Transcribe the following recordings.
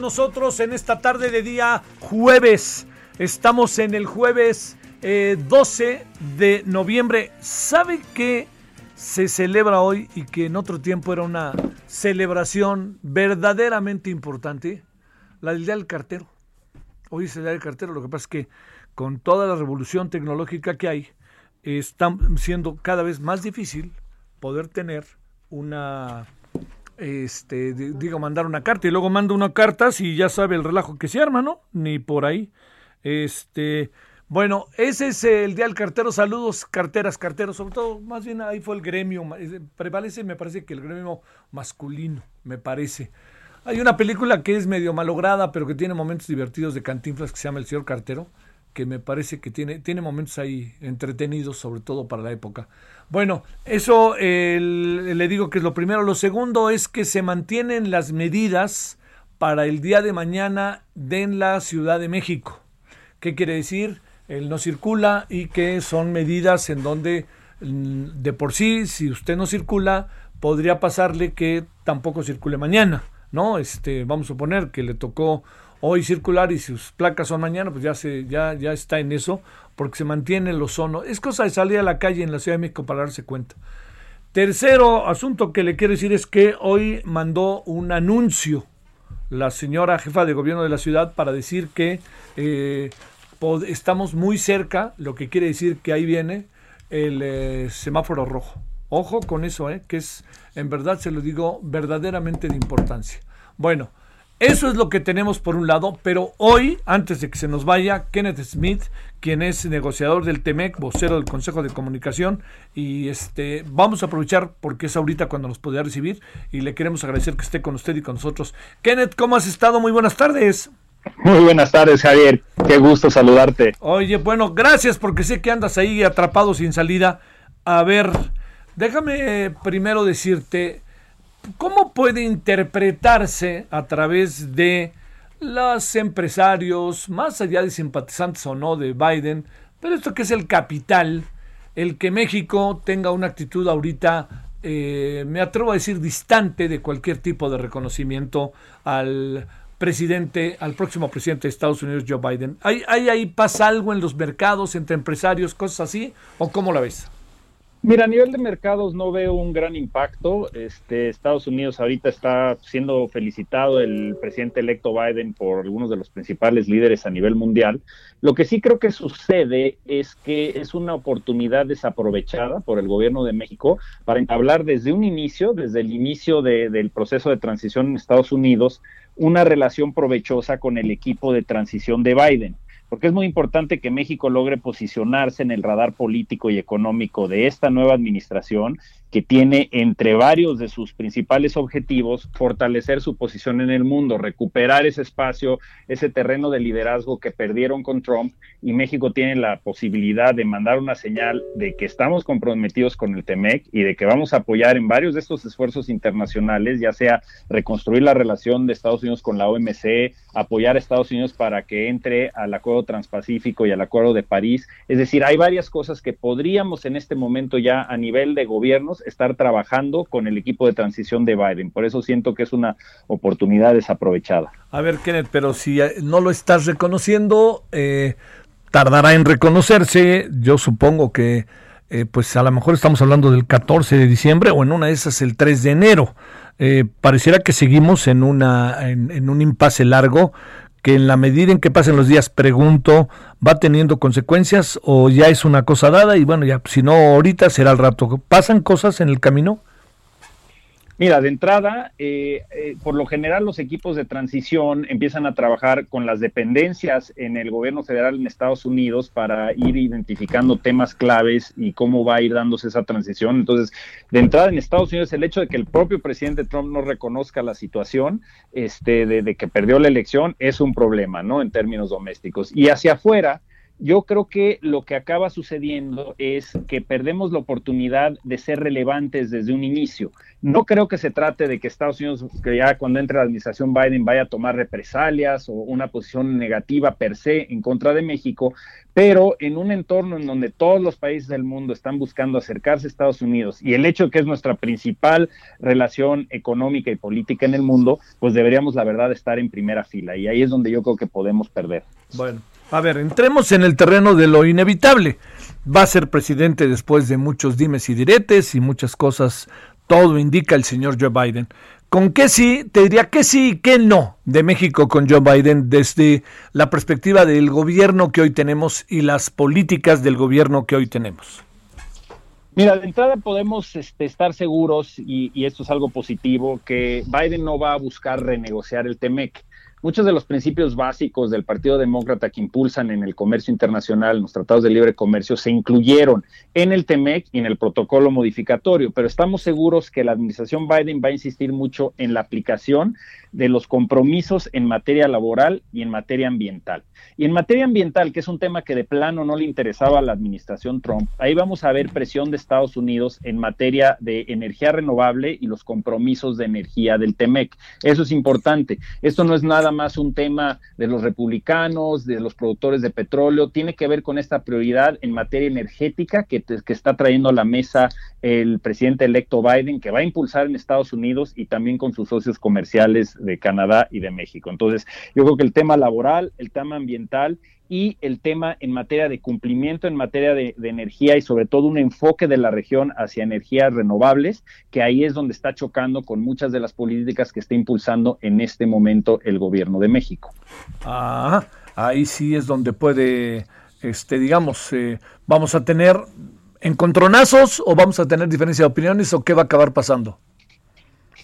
Nosotros en esta tarde de día jueves. Estamos en el jueves eh, 12 de noviembre. ¿Sabe qué se celebra hoy y que en otro tiempo era una celebración verdaderamente importante? La del Día del Cartero. Hoy es el Día del Cartero, lo que pasa es que con toda la revolución tecnológica que hay, está siendo cada vez más difícil poder tener una este, di- digo, mandar una carta y luego manda una carta si ya sabe el relajo que se arma, ¿no? Ni por ahí. Este, bueno, ese es el día del cartero. Saludos, carteras, carteros. Sobre todo, más bien ahí fue el gremio. Prevalece, me parece que el gremio masculino, me parece. Hay una película que es medio malograda, pero que tiene momentos divertidos de cantinflas que se llama El señor cartero, que me parece que tiene, tiene momentos ahí entretenidos, sobre todo para la época. Bueno, eso el- le digo que es lo primero. Lo segundo es que se mantienen las medidas para el día de mañana de en la Ciudad de México. ¿Qué quiere decir? Él no circula y que son medidas en donde mm, de por sí, si usted no circula, podría pasarle que tampoco circule mañana, ¿no? Este, vamos a suponer que le tocó hoy circular y sus placas son mañana, pues ya se, ya, ya está en eso, porque se mantiene el ozono. Es cosa de salir a la calle en la Ciudad de México para darse cuenta. Tercero asunto que le quiero decir es que hoy mandó un anuncio la señora jefa de gobierno de la ciudad para decir que eh, estamos muy cerca, lo que quiere decir que ahí viene el eh, semáforo rojo. Ojo con eso, eh, que es, en verdad se lo digo, verdaderamente de importancia. Bueno, eso es lo que tenemos por un lado, pero hoy, antes de que se nos vaya, Kenneth Smith, quien es negociador del TEMEC, vocero del Consejo de Comunicación, y este vamos a aprovechar porque es ahorita cuando nos podría recibir y le queremos agradecer que esté con usted y con nosotros. Kenneth, ¿cómo has estado? Muy buenas tardes. Muy buenas tardes, Javier. Qué gusto saludarte. Oye, bueno, gracias porque sé que andas ahí atrapado sin salida. A ver, déjame primero decirte, ¿cómo puede interpretarse a través de los empresarios, más allá de simpatizantes o no de Biden, pero esto que es el capital, el que México tenga una actitud ahorita, eh, me atrevo a decir, distante de cualquier tipo de reconocimiento al presidente, al próximo presidente de Estados Unidos, Joe Biden. ¿Hay, ahí pasa algo en los mercados, entre empresarios, cosas así? ¿O cómo la ves? Mira, a nivel de mercados no veo un gran impacto. Este, Estados Unidos ahorita está siendo felicitado el presidente electo Biden por algunos de los principales líderes a nivel mundial. Lo que sí creo que sucede es que es una oportunidad desaprovechada por el gobierno de México para entablar desde un inicio, desde el inicio de- del proceso de transición en Estados Unidos, una relación provechosa con el equipo de transición de Biden. Porque es muy importante que México logre posicionarse en el radar político y económico de esta nueva administración que tiene entre varios de sus principales objetivos fortalecer su posición en el mundo, recuperar ese espacio, ese terreno de liderazgo que perdieron con Trump y México tiene la posibilidad de mandar una señal de que estamos comprometidos con el TEMEC y de que vamos a apoyar en varios de estos esfuerzos internacionales, ya sea reconstruir la relación de Estados Unidos con la OMC, apoyar a Estados Unidos para que entre al Acuerdo Transpacífico y al Acuerdo de París. Es decir, hay varias cosas que podríamos en este momento ya a nivel de gobiernos Estar trabajando con el equipo de transición de Biden. Por eso siento que es una oportunidad desaprovechada. A ver, Kenneth, pero si eh, no lo estás reconociendo, eh, tardará en reconocerse. Yo supongo que, eh, pues a lo mejor estamos hablando del 14 de diciembre o en una de esas el 3 de enero. pareciera que seguimos en, una, en un impasse largo que en la medida en que pasen los días, pregunto, ¿va teniendo consecuencias o ya es una cosa dada? Y bueno, ya si no ahorita será el rato. ¿Pasan cosas en el camino? Mira, de entrada, eh, eh, por lo general los equipos de transición empiezan a trabajar con las dependencias en el gobierno federal en Estados Unidos para ir identificando temas claves y cómo va a ir dándose esa transición. Entonces, de entrada en Estados Unidos, el hecho de que el propio presidente Trump no reconozca la situación este, de, de que perdió la elección es un problema, ¿no? En términos domésticos. Y hacia afuera, yo creo que lo que acaba sucediendo es que perdemos la oportunidad de ser relevantes desde un inicio. No creo que se trate de que Estados Unidos, que ya cuando entre la administración Biden vaya a tomar represalias o una posición negativa per se en contra de México, pero en un entorno en donde todos los países del mundo están buscando acercarse a Estados Unidos y el hecho de que es nuestra principal relación económica y política en el mundo, pues deberíamos la verdad estar en primera fila y ahí es donde yo creo que podemos perder. Bueno. A ver, entremos en el terreno de lo inevitable. Va a ser presidente después de muchos dimes y diretes y muchas cosas. Todo indica el señor Joe Biden. ¿Con qué sí? Te diría que sí y qué no de México con Joe Biden desde la perspectiva del gobierno que hoy tenemos y las políticas del gobierno que hoy tenemos. Mira, de entrada podemos este, estar seguros, y, y, esto es algo positivo, que Biden no va a buscar renegociar el TEMEC muchos de los principios básicos del Partido Demócrata que impulsan en el comercio internacional, los tratados de libre comercio, se incluyeron en el TEMEC y en el protocolo modificatorio, pero estamos seguros que la administración Biden va a insistir mucho en la aplicación de los compromisos en materia laboral y en materia ambiental. Y en materia ambiental, que es un tema que de plano no le interesaba a la administración Trump, ahí vamos a ver presión de Estados Unidos en materia de energía renovable y los compromisos de energía del TEMEC. Eso es importante. Esto no es nada más un tema de los republicanos, de los productores de petróleo, tiene que ver con esta prioridad en materia energética que, que está trayendo a la mesa el presidente electo Biden, que va a impulsar en Estados Unidos y también con sus socios comerciales de Canadá y de México. Entonces, yo creo que el tema laboral, el tema ambiental y el tema en materia de cumplimiento, en materia de, energía y sobre todo un enfoque de la región hacia energías renovables, que ahí es donde está chocando con muchas de las políticas que está impulsando en este momento el gobierno de México. Ah, ahí sí es donde puede, este, digamos, eh, vamos a tener encontronazos o vamos a tener diferencia de opiniones o qué va a acabar pasando.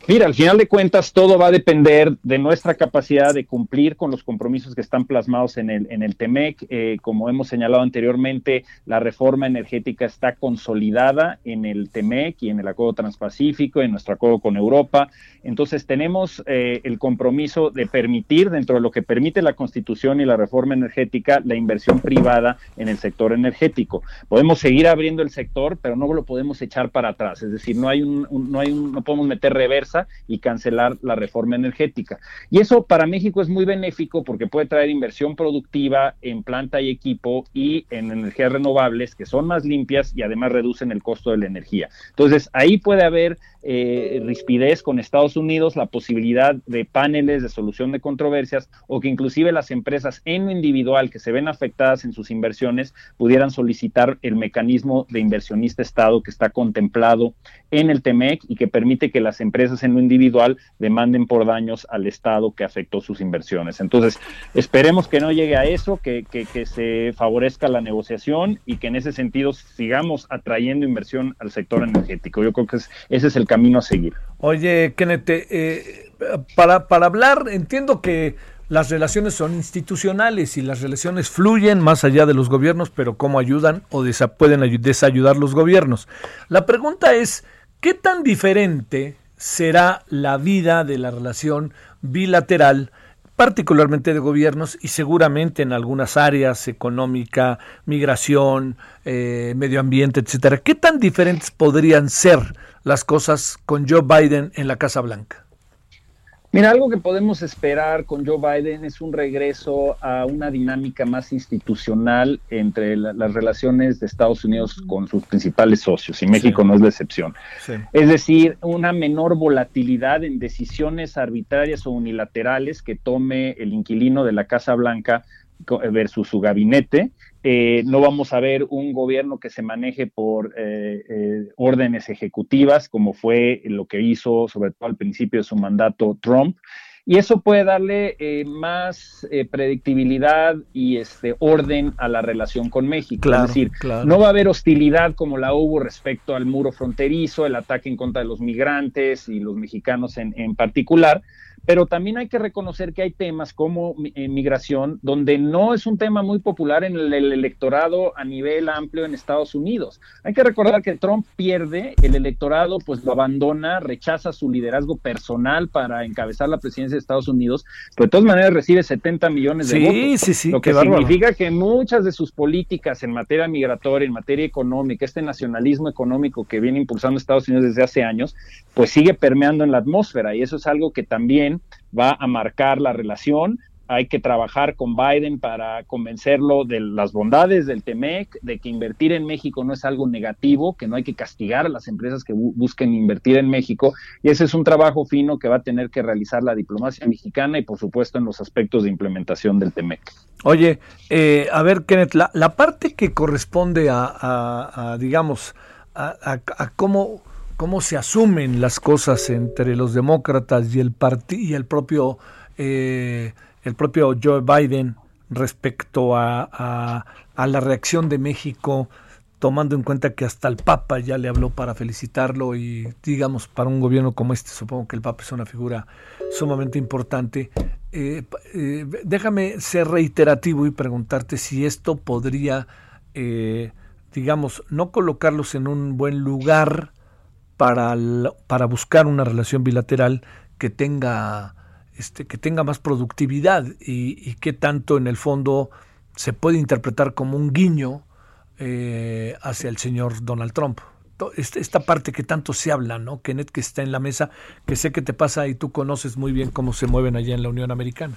Mira, al final de cuentas todo va a depender de nuestra capacidad de cumplir con los compromisos que están plasmados en el, en el TEMEC. Eh, como hemos señalado anteriormente, la reforma energética está consolidada en el TEMEC y en el Acuerdo Transpacífico, en nuestro acuerdo con Europa. Entonces tenemos eh, el compromiso de permitir, dentro de lo que permite la Constitución y la reforma energética, la inversión privada en el sector energético. Podemos seguir abriendo el sector, pero no lo podemos echar para atrás. Es decir, no hay un, no hay un, no podemos meter reversa y cancelar la reforma energética. Y eso para México es muy benéfico porque puede traer inversión productiva en planta y equipo y en energías renovables que son más limpias y además reducen el costo de la energía. Entonces, ahí puede haber eh, rispidez con Estados Unidos, la posibilidad de paneles de solución de controversias o que inclusive las empresas en lo individual que se ven afectadas en sus inversiones pudieran solicitar el mecanismo de inversionista Estado que está contemplado en el TEMEC y que permite que las empresas en lo individual demanden por daños al Estado que afectó sus inversiones. Entonces, esperemos que no llegue a eso, que, se favorezca la negociación y que en ese sentido sigamos atrayendo inversión al sector energético. Yo creo que ese es el camino a seguir. Oye, Kenneth, eh, para, para hablar, entiendo que las relaciones son institucionales y las relaciones fluyen más allá de los gobiernos, pero cómo ayudan o pueden desayudar los gobiernos. La pregunta es, ¿qué tan diferente será la vida de la relación bilateral, particularmente de gobiernos y seguramente en algunas áreas, económica, migración, eh, medio ambiente, etcétera. ¿Qué tan diferentes podrían ser las cosas con Joe Biden en la Casa Blanca? Mira, algo que podemos esperar con Joe Biden es un regreso a una dinámica más institucional entre las relaciones de Estados Unidos con sus principales socios, y México no es la excepción. Es decir, una menor volatilidad en decisiones arbitrarias o unilaterales que tome el inquilino de la Casa Blanca versus su gabinete. Eh, no vamos a ver un gobierno que se maneje por eh, eh, órdenes ejecutivas, como fue lo que hizo, sobre todo al principio de su mandato, Trump. Y eso puede darle más predictibilidad y este orden a la relación con México. es decir, no va a haber hostilidad como la hubo respecto al muro fronterizo, el ataque en contra de los migrantes y los mexicanos en, en particular, pero también hay que reconocer que hay temas como eh, migración, donde no es un tema muy popular en el, electorado a nivel amplio en Estados Unidos. Hay que recordar que Trump pierde, el electorado pues lo abandona, rechaza su liderazgo personal para encabezar la presidencia de Estados Unidos, pero de todas maneras recibe 70 millones de votos. Sí, sí, lo que significa que muchas de sus políticas en materia migratoria, en materia económica, este nacionalismo económico que viene impulsando Estados Unidos desde hace años, pues sigue permeando en la atmósfera y eso es algo que también va a marcar la relación. Hay que trabajar con Biden para convencerlo de las bondades del TEMEC, de que invertir en México no es algo negativo, que no hay que castigar a las empresas que busquen invertir en México. Y ese es un trabajo fino que va a tener que realizar la diplomacia mexicana y, por supuesto, en los aspectos de implementación del TEMEC. Oye, eh, a ver, Kenneth, la, parte que corresponde a, digamos, a, a cómo cómo se asumen las cosas entre los demócratas y el y el propio eh, el propio Joe Biden respecto a, a, la reacción de México tomando en cuenta que hasta el Papa ya le habló para felicitarlo y digamos para un gobierno como este supongo que el Papa es una figura sumamente importante. Eh, eh, déjame ser reiterativo y preguntarte si esto podría digamos no colocarlos en un buen lugar para, para buscar una relación bilateral que tenga, este, que tenga más productividad y, que tanto en el fondo se puede interpretar como un guiño eh, hacia el señor Donald Trump. Esta parte que tanto se habla, ¿no? Kenneth, que está en la mesa, que sé que te pasa y tú conoces muy bien cómo se mueven allá en la Unión Americana.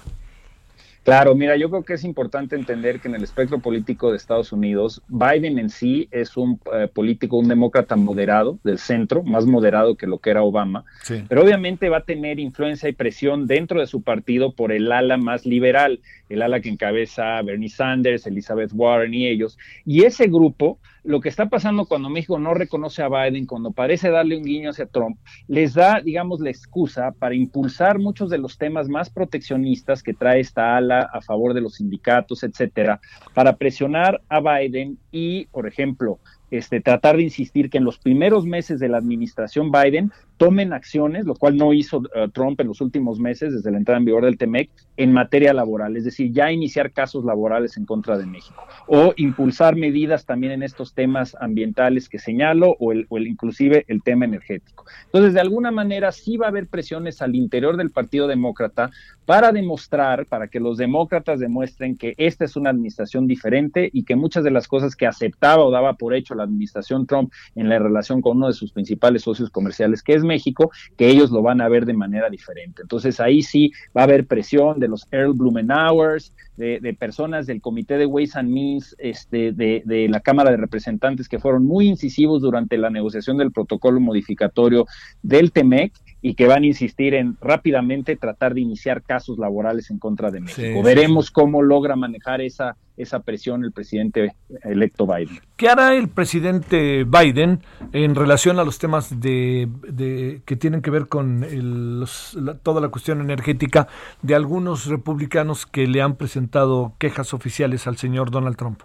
Claro, mira, yo creo que es importante entender que en el espectro político de Estados Unidos, Biden en sí es un eh, político, un demócrata moderado del centro, más moderado que lo que era Obama, pero obviamente va a tener influencia y presión dentro de su partido por el ala más liberal, el ala que encabeza Bernie Sanders, Elizabeth Warren y ellos, y ese grupo lo que está pasando cuando México no reconoce a Biden, cuando parece darle un guiño hacia Trump, les da, digamos, la excusa para impulsar muchos de los temas más proteccionistas que trae esta ala a favor de los sindicatos, etcétera, para presionar a Biden y, por ejemplo, este, tratar de insistir que en los primeros meses de la administración Biden tomen acciones, lo cual no hizo eh, Trump en los últimos meses desde la entrada en vigor del TEMEC, en materia laboral, es decir, ya iniciar casos laborales en contra de México, o impulsar medidas también en estos temas ambientales que señalo, o el, o el inclusive el tema energético. Entonces, de alguna manera sí va a haber presiones al interior del Partido Demócrata para demostrar, para que los demócratas demuestren que esta es una administración diferente y que muchas de las cosas que aceptaba o daba por hecho la administración Trump en la relación con uno de sus principales socios comerciales, que es México, que ellos lo van a ver de manera diferente. Entonces ahí sí va a haber presión de los Earl Blumenauers, de, de personas del Comité de Ways and Means, este, de, de la Cámara de Representantes que fueron muy incisivos durante la negociación del protocolo modificatorio del TEMEC y que van a insistir en rápidamente tratar de iniciar casos laborales en contra de México. Veremos cómo logra manejar esa, esa presión el presidente electo Biden. ¿Qué hará el presidente Biden en relación a los temas de, de que tienen que ver con toda la cuestión energética de algunos republicanos que le han presentado quejas oficiales al señor Donald Trump?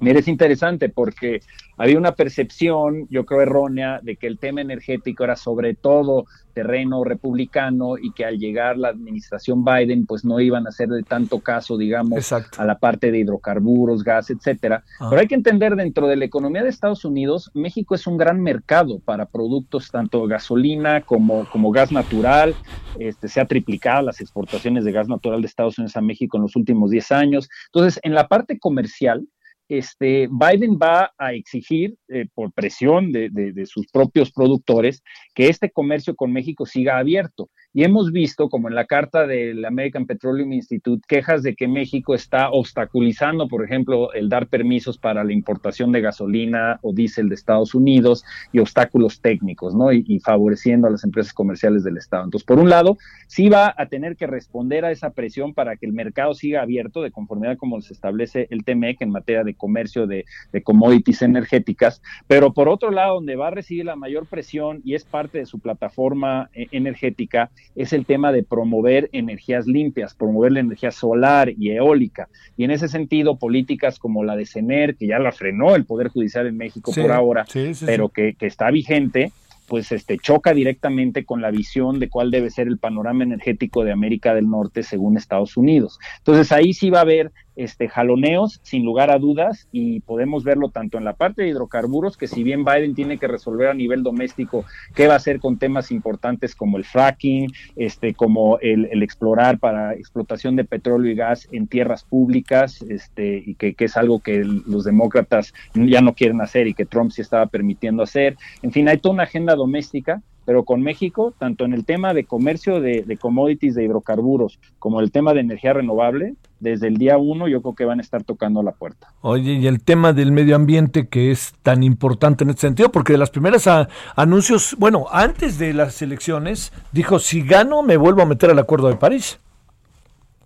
Mira, es interesante porque había una percepción, yo creo errónea, de que el tema energético era sobre todo terreno republicano y que al llegar la administración Biden, pues no iban a hacer de tanto caso, digamos, a la parte de hidrocarburos, gas, etcétera. Ah. Pero hay que entender dentro de la economía de Estados Unidos, México es un gran mercado para productos tanto gasolina como, como gas natural. Este, se ha triplicado las exportaciones de gas natural de Estados Unidos a México en los últimos 10 años. Entonces, en la parte comercial, este, Biden va a exigir, eh, por presión de, sus propios productores, que este comercio con México siga abierto. Y hemos visto, como en la carta del American Petroleum Institute, quejas de que México está obstaculizando, por ejemplo, el dar permisos para la importación de gasolina o diésel de Estados Unidos y obstáculos técnicos, ¿no? Y, favoreciendo a las empresas comerciales del Estado. Entonces, por un lado, sí va a tener que responder a esa presión para que el mercado siga abierto de conformidad como se establece el TMEC en materia de comercio de, de commodities energéticas, pero por otro lado, donde va a recibir la mayor presión y es parte de su plataforma eh, energética, es el tema de promover energías limpias, promover la energía solar y eólica. Y en ese sentido, políticas como la de CENER, que ya la frenó el Poder Judicial en México por ahora, pero que, que está vigente, pues este choca directamente con la visión de cuál debe ser el panorama energético de América del Norte según Estados Unidos. Entonces ahí sí va a haber este jaloneos sin lugar a dudas y podemos verlo tanto en la parte de hidrocarburos que si bien Biden tiene que resolver a nivel doméstico qué va a hacer con temas importantes como el fracking, este como el, explorar para explotación de petróleo y gas en tierras públicas, este y que, que es algo que los demócratas ya no quieren hacer y que Trump sí estaba permitiendo hacer. En fin, hay toda una agenda doméstica pero con México, tanto en el tema de comercio de, de, commodities de hidrocarburos como el tema de energía renovable, desde el día uno yo creo que van a estar tocando la puerta. Oye, y el tema del medio ambiente que es tan importante en este sentido, porque de las primeras anuncios, bueno, antes de las elecciones, dijo, si gano me vuelvo a meter al Acuerdo de París.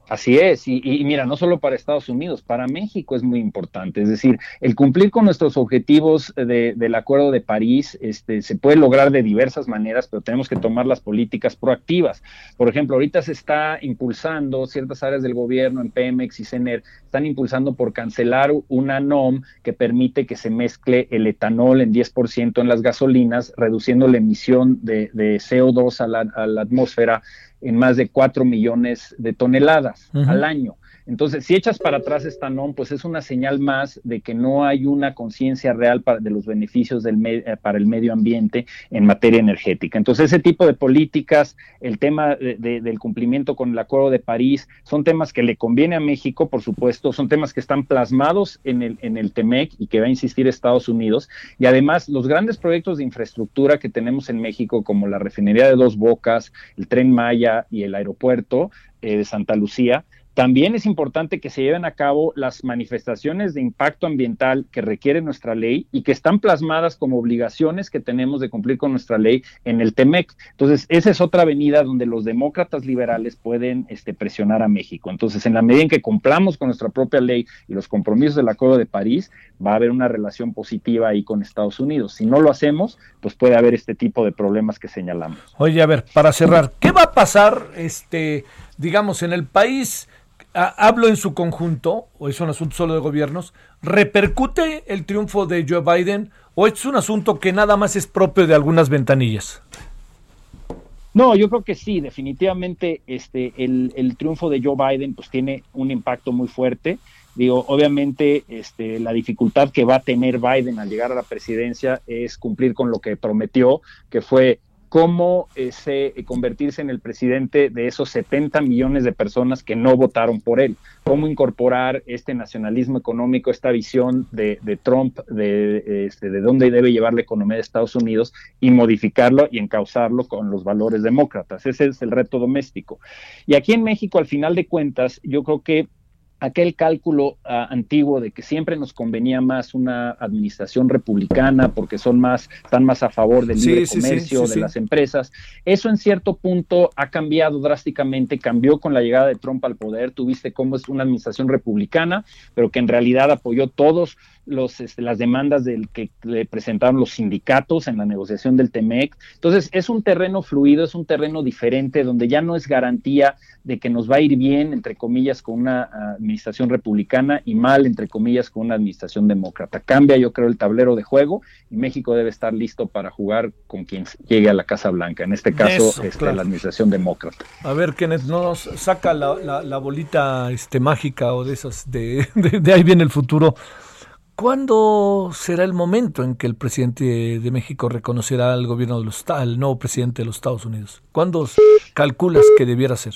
Así es, y, y, mira, no solo para Estados Unidos, para México es muy importante. Es decir, el cumplir con nuestros objetivos de, del Acuerdo de París este, se puede lograr de diversas maneras, pero tenemos que tomar las políticas proactivas. Por ejemplo, ahorita se está impulsando ciertas áreas del gobierno en Pemex y CENER, están impulsando por cancelar una NOM que permite que se mezcle el etanol en 10% en las gasolinas, reduciendo la emisión de, de CO2 a la, a la atmósfera en más de 4 millones de toneladas uh -huh. al año. Entonces, si echas para atrás esta NOM, pues es una señal más de que no hay una conciencia real para, de los beneficios del eh, para el medio ambiente en materia energética. Entonces, ese tipo de políticas, el tema de, de, del cumplimiento con el Acuerdo de París, son temas que le conviene a México, por supuesto, son temas que están plasmados en el, en el TEMEC y que va a insistir Estados Unidos. Y además, los grandes proyectos de infraestructura que tenemos en México, como la refinería de Dos Bocas, el tren Maya y el aeropuerto eh, de Santa Lucía, también es importante que se lleven a cabo las manifestaciones de impacto ambiental que requiere nuestra ley y que están plasmadas como obligaciones que tenemos de cumplir con nuestra ley en el TEMEC. Entonces, esa es otra avenida donde los demócratas liberales pueden este, presionar a México. Entonces, en la medida en que cumplamos con nuestra propia ley y los compromisos del Acuerdo de París, va a haber una relación positiva ahí con Estados Unidos. Si no lo hacemos, pues puede haber este tipo de problemas que señalamos. Oye, a ver, para cerrar, ¿qué va a pasar, este, digamos, en el país? Hablo en su conjunto, o es un asunto solo de gobiernos, ¿repercute el triunfo de Joe Biden o es un asunto que nada más es propio de algunas ventanillas? No, yo creo que sí, definitivamente este, el, el triunfo de Joe Biden pues tiene un impacto muy fuerte. Digo, obviamente este, la dificultad que va a tener Biden al llegar a la presidencia es cumplir con lo que prometió, que fue cómo ese, convertirse en el presidente de esos 70 millones de personas que no votaron por él, cómo incorporar este nacionalismo económico, esta visión de, de Trump de, este, de dónde debe llevar la economía de Estados Unidos y modificarlo y encauzarlo con los valores demócratas. Ese es el reto doméstico. Y aquí en México, al final de cuentas, yo creo que aquel cálculo uh, antiguo de que siempre nos convenía más una administración republicana porque son más, están más a favor del libre sí, comercio, sí, sí, de las empresas. Eso en cierto punto ha cambiado drásticamente, cambió con la llegada de Trump al poder. Tuviste cómo es una administración republicana, pero que en realidad apoyó todos los, este, las demandas del que le presentaron los sindicatos en la negociación del TEMEC. Entonces, es un terreno fluido, es un terreno diferente, donde ya no es garantía de que nos va a ir bien, entre comillas, con una administración republicana y mal, entre comillas, con una administración demócrata. Cambia, yo creo, el tablero de juego y México debe estar listo para jugar con quien llegue a la Casa Blanca, en este caso, Eso, este, claro. la administración demócrata. A ver, Kenneth, no nos saca la, la, la bolita este, mágica o de esas, de, de, de ahí viene el futuro. ¿Cuándo será el momento en que el presidente de México reconocerá al gobierno de los al nuevo presidente de los Estados Unidos? ¿Cuándo calculas que debiera ser?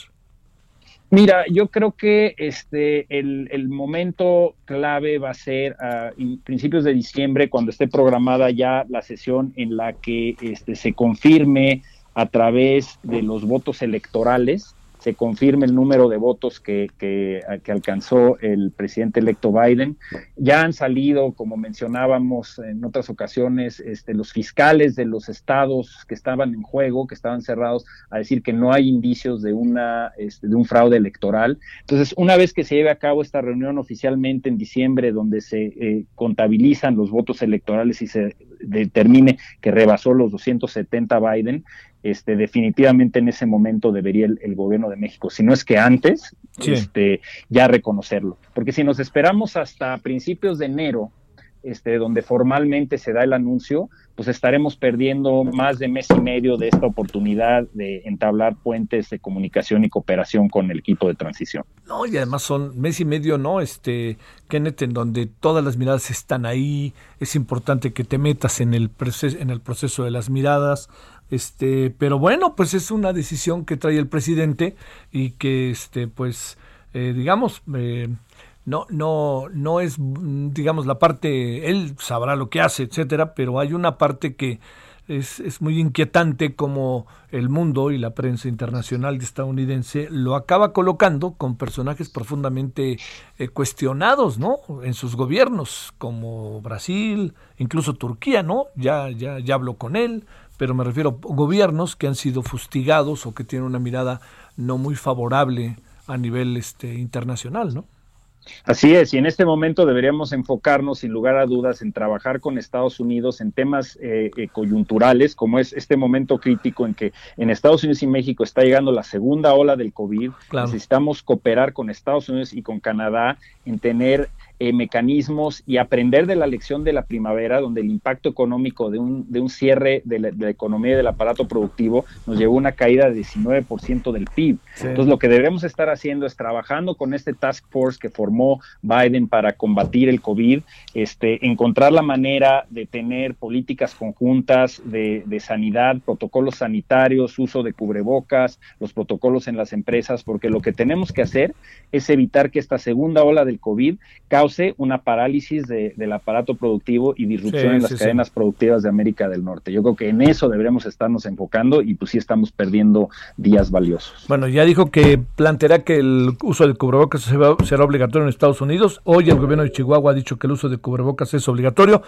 Mira, yo creo que este el, el momento clave va a ser a principios de diciembre, cuando esté programada ya la sesión en la que este, se confirme a través de los votos electorales se confirme el número de votos que, que, alcanzó el presidente electo Biden. Ya han salido, como mencionábamos en otras ocasiones, este, los fiscales de los estados que estaban en juego, que estaban cerrados, a decir que no hay indicios de, una, este, de un fraude electoral. Entonces, una vez que se lleve a cabo esta reunión oficialmente en diciembre, donde se eh, contabilizan los votos electorales y se determine que rebasó los 270 Biden, este, definitivamente en ese momento debería el, gobierno de México, si no es que antes, este, ya reconocerlo. Porque si nos esperamos hasta principios de enero, este, donde formalmente se da el anuncio, pues estaremos perdiendo más de mes y medio de esta oportunidad de entablar puentes de comunicación y cooperación con el equipo de transición. No, y además son mes y medio, ¿no? Este, Kenneth, en donde todas las miradas están ahí, es importante que te metas en el, en el proceso de las miradas, este, pero bueno, pues es una decisión que trae el presidente y que, este, pues, eh, digamos, eh, no, no, no es, digamos, la parte, él sabrá lo que hace, etcétera, pero hay una parte que es, es, muy inquietante como el mundo y la prensa internacional estadounidense lo acaba colocando con personajes profundamente eh, cuestionados, ¿no? En sus gobiernos, como Brasil, incluso Turquía, ¿no? Ya, ya, ya habló con él, pero me refiero a gobiernos que han sido fustigados o que tienen una mirada no muy favorable a nivel este, internacional, ¿no? Así es, y en este momento deberíamos enfocarnos, sin lugar a dudas, en trabajar con Estados Unidos en temas eh, eh, coyunturales, como es este momento crítico en que en Estados Unidos y México está llegando la segunda ola del COVID. Necesitamos cooperar con Estados Unidos y con Canadá en tener eh, mecanismos y aprender de la lección de la primavera, donde el impacto económico de un, de un cierre de la, economía y del aparato productivo nos llevó a una caída de 19% del PIB. Entonces, lo que debemos estar haciendo es trabajando con este task force que formó Biden para combatir el COVID, este, encontrar la manera de tener políticas conjuntas de, de sanidad, protocolos sanitarios, uso de cubrebocas, los protocolos en las empresas, porque lo que tenemos que hacer es evitar que esta segunda ola del COVID cause una parálisis del aparato productivo y disrupción en las cadenas productivas de América del Norte. Yo creo que en eso deberíamos estarnos enfocando y pues sí estamos perdiendo días valiosos. Bueno, ya dijo que planteará que el uso de cubrebocas será obligatorio en Estados Unidos. Hoy el gobierno de Chihuahua ha dicho que el uso de cubrebocas es obligatorio,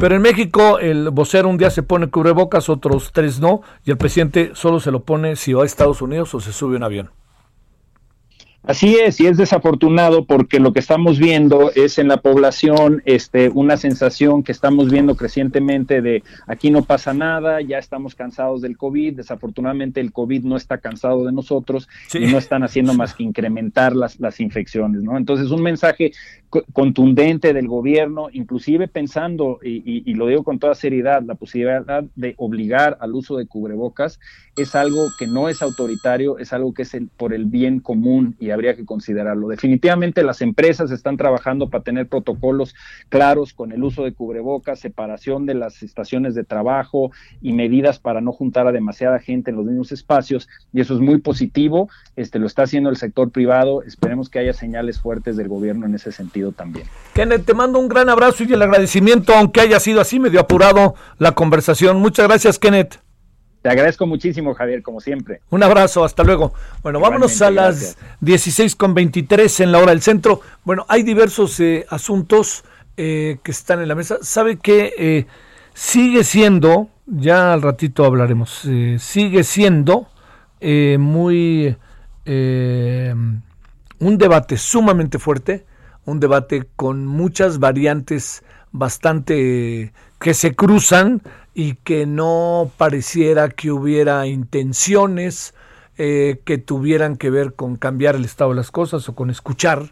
pero en México el vocero un día se pone cubrebocas, otros tres no, y el presidente solo se lo pone si va a Estados Unidos o se sube un avión. Así es, y es desafortunado porque lo que estamos viendo es en la población este, una sensación que estamos viendo crecientemente de aquí no pasa nada, ya estamos cansados del COVID, desafortunadamente el COVID no está cansado de nosotros y no están haciendo más que incrementar las, las infecciones, ¿no? Entonces, un mensaje contundente del gobierno, inclusive pensando, y, y, lo digo con toda seriedad, la posibilidad de obligar al uso de cubrebocas es algo que no es autoritario, es algo que es el, por el bien común y habría que considerarlo. Definitivamente las empresas están trabajando para tener protocolos claros con el uso de cubrebocas, separación de las estaciones de trabajo y medidas para no juntar a demasiada gente en los mismos espacios y eso es muy positivo. Este lo está haciendo el sector privado. Esperemos que haya señales fuertes del gobierno en ese sentido también. Kenneth, te mando un gran abrazo y el agradecimiento, aunque haya sido así medio apurado la conversación. Muchas gracias, Kenneth. Te agradezco muchísimo, Javier, como siempre. Un abrazo, hasta luego. Bueno, vámonos a las 16 con 23 en la hora del centro. Bueno, hay diversos eh, asuntos eh, que están en la mesa. ¿Sabe que eh, sigue siendo, ya al ratito hablaremos, sigue siendo muy un debate sumamente fuerte, un debate con muchas variantes bastante que se cruzan y que no pareciera que hubiera intenciones eh, que tuvieran que ver con cambiar el estado de las cosas o con escuchar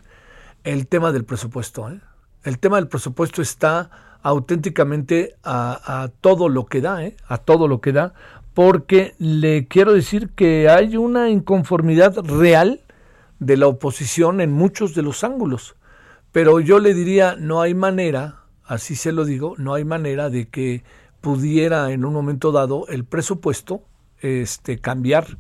el tema del presupuesto. ¿eh? El tema del presupuesto está auténticamente a, todo lo que da, ¿eh? a todo lo que da, porque le quiero decir que hay una inconformidad real de la oposición en muchos de los ángulos. Pero yo le diría, no hay manera, así se lo digo, no hay manera de que pudiera en un momento dado el presupuesto este, cambiar.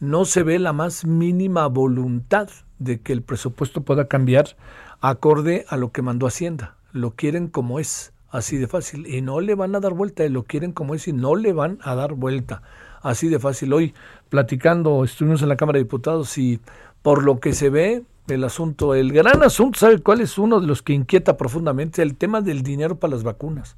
No se ve la más mínima voluntad de que el presupuesto pueda cambiar acorde a lo que mandó Hacienda. Lo quieren como es, Así de fácil. Y no le van a dar vuelta, lo quieren como es y no le van a dar vuelta. Así de fácil. Hoy platicando, estuvimos en la Cámara de Diputados y por lo que se ve, el asunto, el gran asunto, ¿sabe cuál es uno de los que inquieta profundamente? El tema del dinero para las vacunas.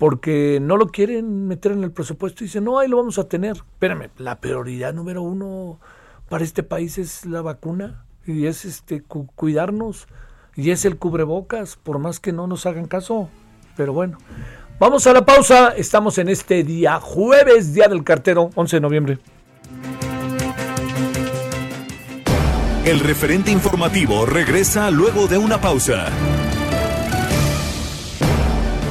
Porque no lo quieren meter en el presupuesto y dicen, no, ahí lo vamos a tener. Espérame, la prioridad número uno para este país es la vacuna y es este cuidarnos y es el cubrebocas, por más que no nos hagan caso. Pero bueno, vamos a la pausa. Estamos en este día, jueves, día del cartero, 11 de noviembre. El referente informativo regresa luego de una pausa.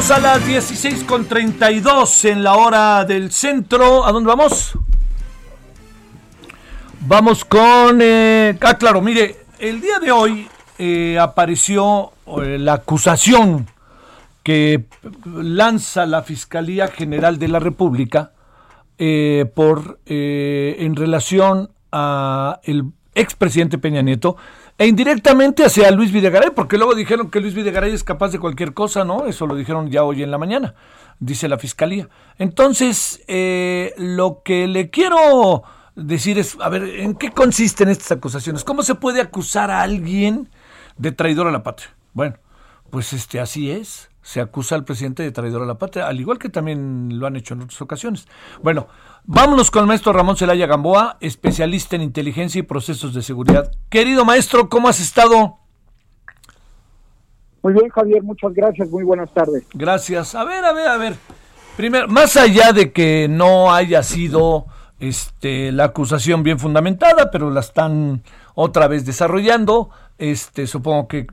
Vámonos a las 16.32 en la hora del centro. ¿A dónde vamos? Vamos con... Eh, ah, claro, mire, el día de hoy eh, apareció eh, la acusación que lanza la Fiscalía General de la República por en relación a el expresidente Peña Nieto e indirectamente hacia Luis Videgaray, porque luego dijeron que Luis Videgaray es capaz de cualquier cosa, ¿no? Eso lo dijeron ya hoy en la mañana, dice la fiscalía. Entonces, eh, lo que le quiero decir es, a ver, ¿en qué consisten estas acusaciones? ¿Cómo se puede acusar a alguien de traidor a la patria? Bueno, pues este así es se acusa al presidente de traidor a la patria, al igual que también lo han hecho en otras ocasiones. Bueno, vámonos con el maestro Ramón Celaya Gamboa, especialista en inteligencia y procesos de seguridad. Querido maestro, ¿cómo has estado? Muy bien, Javier, muchas gracias, muy buenas tardes. Gracias. A ver, a ver, a ver. Primero, más allá de que no haya sido este, la acusación bien fundamentada, pero la están otra vez desarrollando, este, supongo que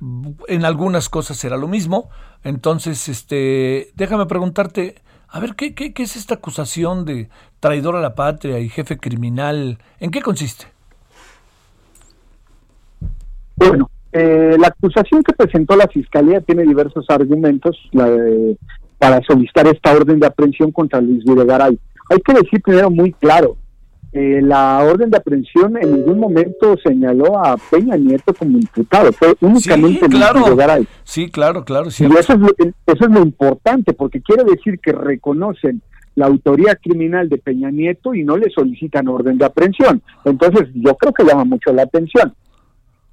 en algunas cosas será lo mismo. Entonces, este, déjame preguntarte, a ver, ¿qué, qué, es esta acusación de traidor a la patria y jefe criminal? ¿En qué consiste? Bueno, eh, la acusación que presentó la Fiscalía tiene diversos argumentos para solicitar esta orden de aprehensión contra Luis Videgaray. Hay que decir primero muy claro, eh, la orden de aprehensión en ningún momento señaló a Peña Nieto como imputado, fue únicamente sí, claro. Sí, claro, claro. Y eso es, lo, eso es lo importante, porque quiere decir que reconocen la autoría criminal de Peña Nieto y no le solicitan orden de aprehensión. Entonces, yo creo que llama mucho la atención.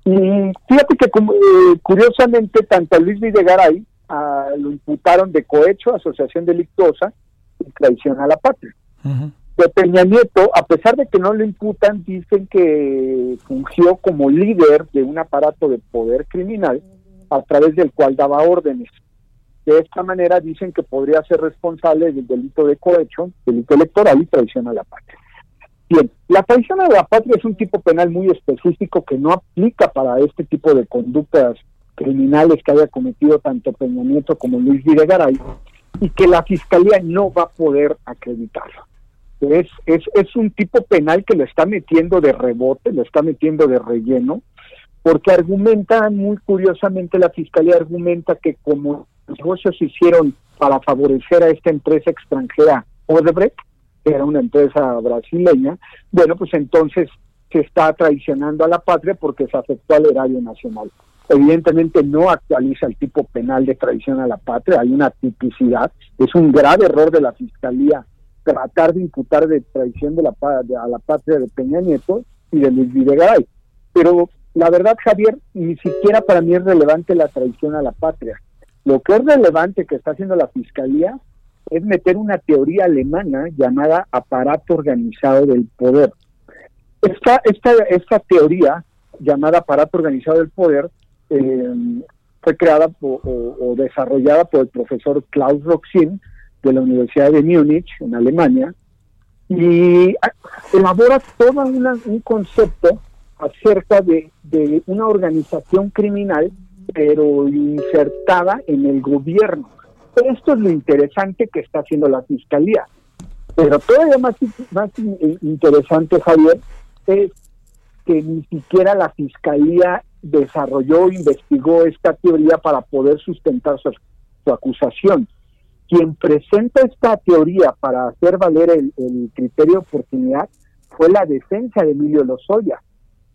Y fíjate que eh, curiosamente tanto a Luis Videgaray a, lo imputaron de cohecho, asociación delictuosa y traición a la patria de Peña Nieto, a pesar de que no lo imputan, dicen que fungió como líder de un aparato de poder criminal a través del cual daba órdenes. De esta manera dicen que podría ser responsable del delito de cohecho, delito electoral y traición a la patria. Bien, la traición a la patria es un tipo penal muy específico que no aplica para este tipo de conductas criminales que haya cometido tanto Peña Nieto como Luis Videgaray y que la fiscalía no va a poder acreditarlo. Es, es, es un tipo penal que lo está metiendo de rebote, lo está metiendo de relleno, porque argumenta, muy curiosamente, la fiscalía argumenta que como los negocios se hicieron para favorecer a esta empresa extranjera Odebrecht, que era una empresa brasileña, bueno, pues entonces se está traicionando a la patria porque se afectó al erario nacional. Evidentemente no actualiza el tipo penal de traición a la patria, hay una tipicidad, es un grave error de la Fiscalía tratar de imputar de traición de la, a la patria de Peña Nieto y de Luis Videgaray. Pero la verdad, Javier, ni siquiera para mí es relevante la traición a la patria. Lo que es relevante que está haciendo la Fiscalía es meter una teoría alemana llamada aparato organizado del poder. Esta, esta, esta teoría llamada aparato organizado del poder eh, fue creada o, desarrollada por el profesor Klaus Roxin de la Universidad de Múnich, en Alemania, y elabora todo un concepto acerca de, de una organización criminal, pero insertada en el gobierno. Esto es lo interesante que está haciendo la Fiscalía. Pero todavía más, más interesante, Javier, es que ni siquiera la Fiscalía desarrolló, investigó esta teoría para poder sustentar su, acusación. Quien presenta esta teoría para hacer valer el, el, criterio de oportunidad fue la defensa de Emilio Lozoya.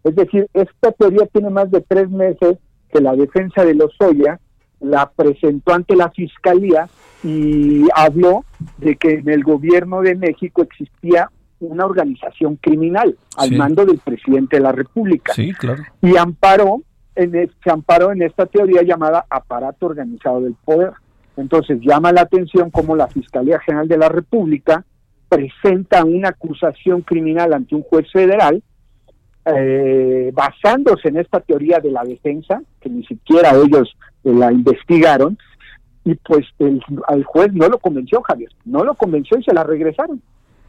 Es decir, esta teoría tiene más de tres meses que la defensa de Lozoya la presentó ante la Fiscalía y habló de que en el gobierno de México existía una organización criminal al mando del presidente de la República. Sí, claro. Y amparó en, se amparó en esta teoría llamada aparato organizado del poder. Entonces llama la atención cómo la Fiscalía General de la República presenta una acusación criminal ante un juez federal eh, basándose en esta teoría de la defensa, que ni siquiera ellos eh, la investigaron, y pues el, al juez no lo convenció, Javier, no lo convenció y se la regresaron.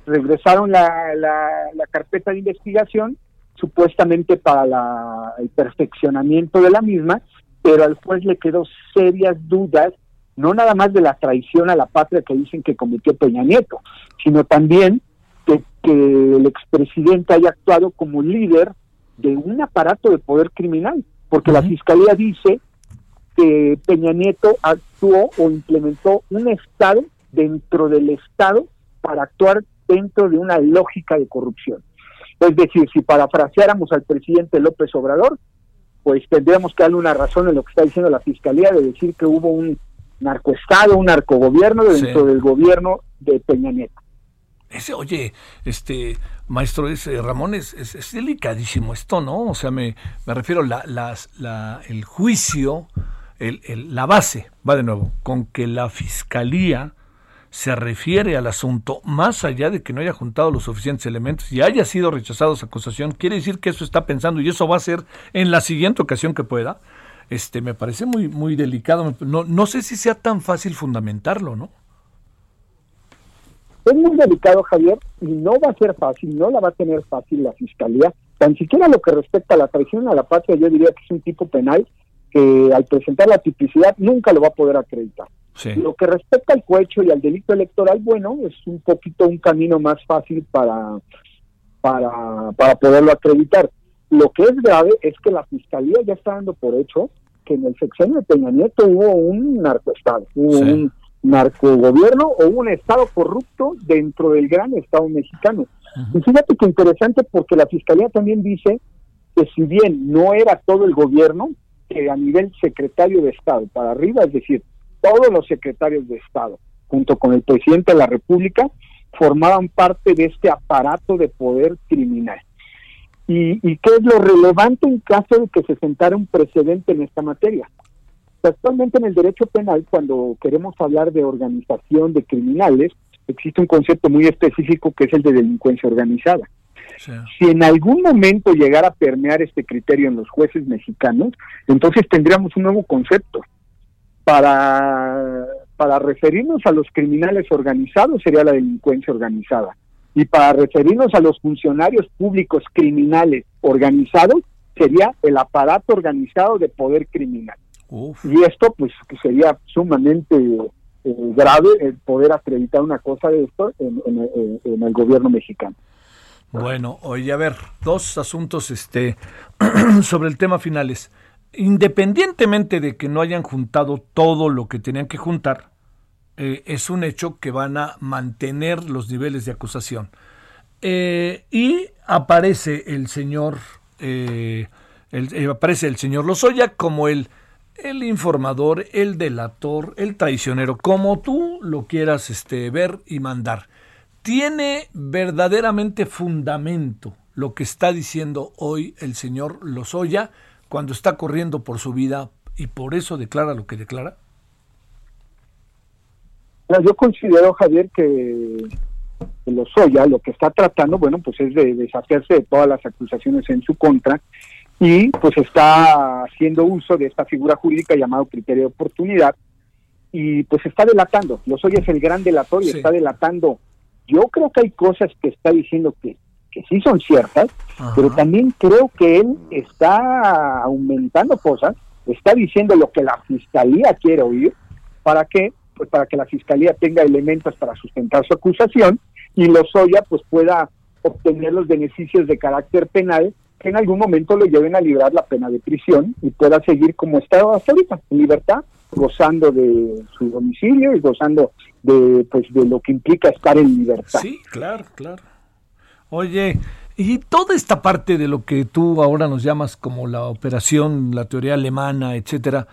Regresaron la, la, carpeta de investigación supuestamente para el perfeccionamiento de la misma, pero al juez le quedó serias dudas, no nada más de la traición a la patria que dicen que cometió Peña Nieto, sino también de que el expresidente haya actuado como líder de un aparato de poder criminal, porque la fiscalía dice que Peña Nieto actuó o implementó un Estado dentro del Estado para actuar dentro de una lógica de corrupción. Es decir, si parafraseáramos al presidente López Obrador, pues tendríamos que darle una razón en lo que está diciendo la Fiscalía de decir que hubo un narcoestado, un narcogobierno dentro del gobierno de Peña Nieto. Ese, oye, este maestro ese Ramón es, es, delicadísimo esto, ¿no? O sea, me, me refiero la, las, la, el juicio, el, el, la base, va de nuevo, con que la fiscalía se refiere al asunto, más allá de que no haya juntado los suficientes elementos y haya sido rechazado su acusación, quiere decir que eso está pensando y eso va a ser en la siguiente ocasión que pueda. Este, me parece muy, muy delicado. No, no sé si sea tan fácil fundamentarlo, ¿no? Es muy delicado, Javier, y no va a ser fácil, no la va a tener fácil la fiscalía. Tan siquiera lo que respecta a la traición a la patria, yo diría que es un tipo penal que al presentar la tipicidad nunca lo va a poder acreditar. Lo que respecta al cohecho y al delito electoral, bueno, es un poquito un camino más fácil para, para, para poderlo acreditar. Lo que es grave es que la Fiscalía ya está dando por hecho que en el sexenio de Peña Nieto hubo un narcoestado, hubo un narcogobierno o un estado corrupto dentro del gran estado mexicano. Y fíjate que interesante porque la Fiscalía también dice que si bien no era todo el gobierno, que a nivel secretario de Estado para arriba, es decir, todos los secretarios de Estado, junto con el presidente de la República, formaban parte de este aparato de poder criminal. ¿Y, qué es lo relevante en caso de que se sentara un precedente en esta materia? Actualmente en el derecho penal, cuando queremos hablar de organización de criminales, existe un concepto muy específico que es el de delincuencia organizada. Si en algún momento llegara a permear este criterio en los jueces mexicanos, entonces tendríamos un nuevo concepto, para, para referirnos a los criminales organizados sería la delincuencia organizada. Y para referirnos a los funcionarios públicos criminales organizados sería el aparato organizado de poder criminal. Y esto pues sería sumamente eh, grave el poder acreditar una cosa de esto en, en el gobierno mexicano. Bueno, oye, a ver, dos asuntos este, sobre el tema finales. Independientemente de que no hayan juntado todo lo que tenían que juntar, eh, es un hecho que van a mantener los niveles de acusación. Eh, y aparece el señor, eh, aparece el señor Lozoya como el, el informador, el delator, el traicionero, como tú lo quieras este, ver y mandar tiene verdaderamente fundamento lo que está diciendo hoy el señor Lozoya cuando está corriendo por su vida y por eso declara lo que declara? Yo considero, Javier, que Lozoya lo que está tratando, bueno, pues es de deshacerse de todas las acusaciones en su contra y pues está haciendo uso de esta figura jurídica llamado criterio de oportunidad y pues está delatando. Lozoya es el gran delator y está delatando yo creo que hay cosas que está diciendo que, que sí son ciertas, pero también creo que él está aumentando cosas, está diciendo lo que la fiscalía quiere oír, ¿para qué? Pues para que la fiscalía tenga elementos para sustentar su acusación y Lozoya pues pueda obtener los beneficios de carácter penal que en algún momento lo lleven a librar la pena de prisión y pueda seguir como está hasta en libertad, gozando de su domicilio y gozando de pues de lo que implica estar en libertad. Sí, claro, claro. Oye, y toda esta parte de lo que tú ahora nos llamas como la operación, la teoría alemana, etcétera,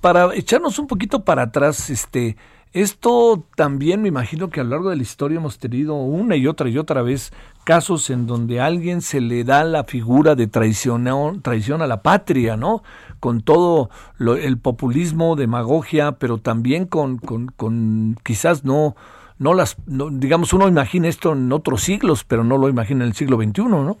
para echarnos un poquito para atrás, este, esto también me imagino que a lo largo de la historia hemos tenido una y otra y otra vez casos en donde a alguien se le da la figura de traición, a la patria, ¿no? Con todo el populismo, demagogia, pero también con, con, quizás no, no las, digamos, uno imagina esto en otros siglos, pero no lo imagina en el siglo XXI, ¿no?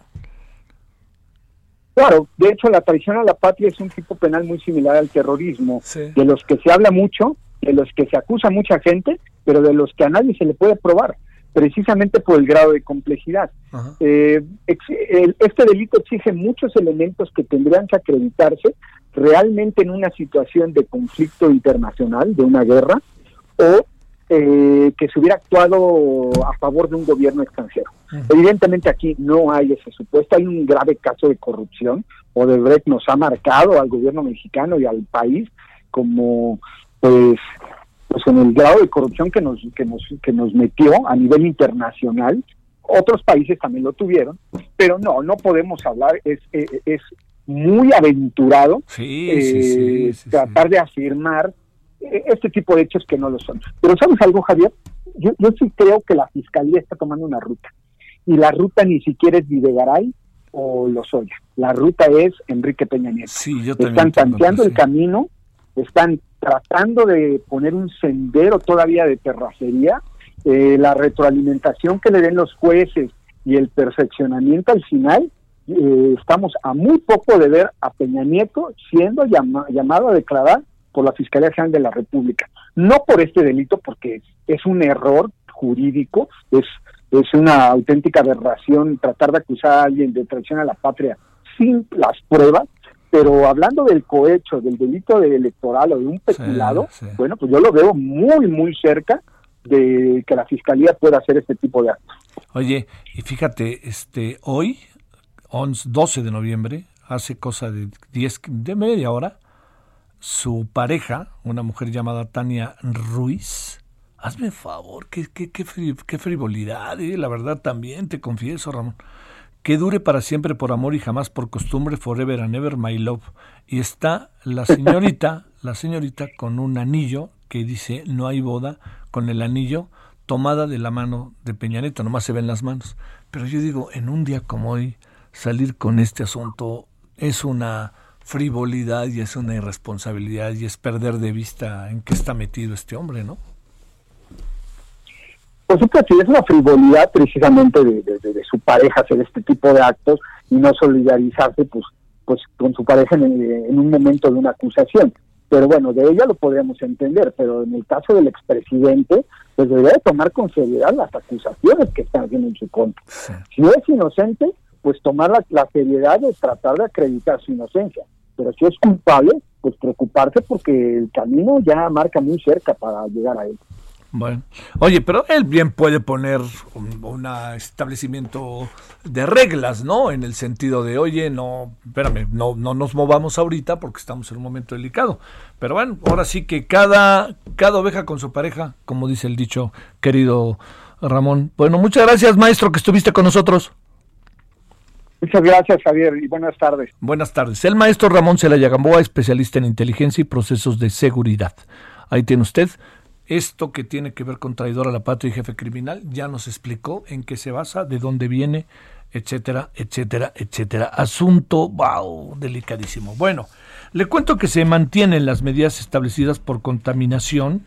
Claro, de hecho la traición a la patria es un tipo penal muy similar al terrorismo, de los que se habla mucho, de los que se acusa mucha gente, pero de los que a nadie se le puede probar, precisamente por el grado de complejidad. Eh, este delito exige muchos elementos que tendrían que acreditarse realmente en una situación de conflicto internacional, de una guerra, o eh, que se hubiera actuado a favor de un gobierno extranjero. Evidentemente aquí no hay ese supuesto, hay un grave caso de corrupción. Odebrecht nos ha marcado al gobierno mexicano y al país como pues pues en el grado de corrupción que nos que nos que nos metió a nivel internacional otros países también lo tuvieron pero no no podemos hablar es es muy aventurado eh, tratar de afirmar eh, este tipo de hechos que no lo son. Pero sabes algo Javier yo, yo sí creo que la fiscalía está tomando una ruta y la ruta ni siquiera es Videgaray o Lozoya. La ruta es Enrique Peña Nieto. Están tanteando el camino están tratando de poner un sendero todavía de terracería, eh, la retroalimentación que le den los jueces y el perfeccionamiento al final, eh, estamos a muy poco de ver a Peña Nieto siendo llamado a declarar por la Fiscalía General de la República. No por este delito, porque es un error jurídico, es, es una auténtica aberración tratar de acusar a alguien de traición a la patria sin las pruebas, pero hablando del cohecho, del delito de electoral o de un peculado, bueno, pues yo lo veo muy, muy cerca de que la fiscalía pueda hacer este tipo de actos. Oye, y fíjate, este hoy, 11, 12 de noviembre, hace cosa de 10, de media hora, su pareja, una mujer llamada Tania Ruiz, hazme favor, qué, qué, qué, qué frivolidad, eh, la verdad también, te confieso, Ramón que dure para siempre por amor y jamás por costumbre, forever and ever, my love. Y está la señorita, la señorita con un anillo que dice no hay boda, con el anillo tomada de la mano de Peñaneta, nomás se ven las manos. Pero yo digo, en un día como hoy, salir con este asunto es una frivolidad y es una irresponsabilidad y es perder de vista en qué está metido este hombre, ¿no? Por supuesto, es una frivolidad precisamente de, su pareja hacer este tipo de actos y no solidarizarse pues, pues con su pareja en, un momento de una acusación. pero bueno, de ella lo podríamos entender, pero en el caso del expresidente, pues debería tomar con seriedad las acusaciones que están haciendo en su contra. Si es inocente, pues tomar la, seriedad de tratar de acreditar su inocencia. Pero si es culpable, pues preocuparse porque el camino ya marca muy cerca para llegar a él. Bueno, oye, pero él bien puede poner un, establecimiento de reglas, ¿no? En el sentido de, oye, no, espérame, no, no nos movamos ahorita porque estamos en un momento delicado. Pero bueno, ahora sí que cada, cada oveja con su pareja, como dice el dicho, querido Ramón. Bueno, muchas gracias, maestro, que estuviste con nosotros. Muchas gracias, Javier, y buenas tardes. Buenas tardes. El maestro Ramón Celaya Gamboa, especialista en inteligencia y procesos de seguridad. Ahí tiene usted esto que tiene que ver con traidor a la patria y jefe criminal, ya nos explicó en qué se basa, de dónde viene, etcétera, etcétera, etcétera. Asunto, wow, delicadísimo. Bueno, le cuento que se mantienen las medidas establecidas por contaminación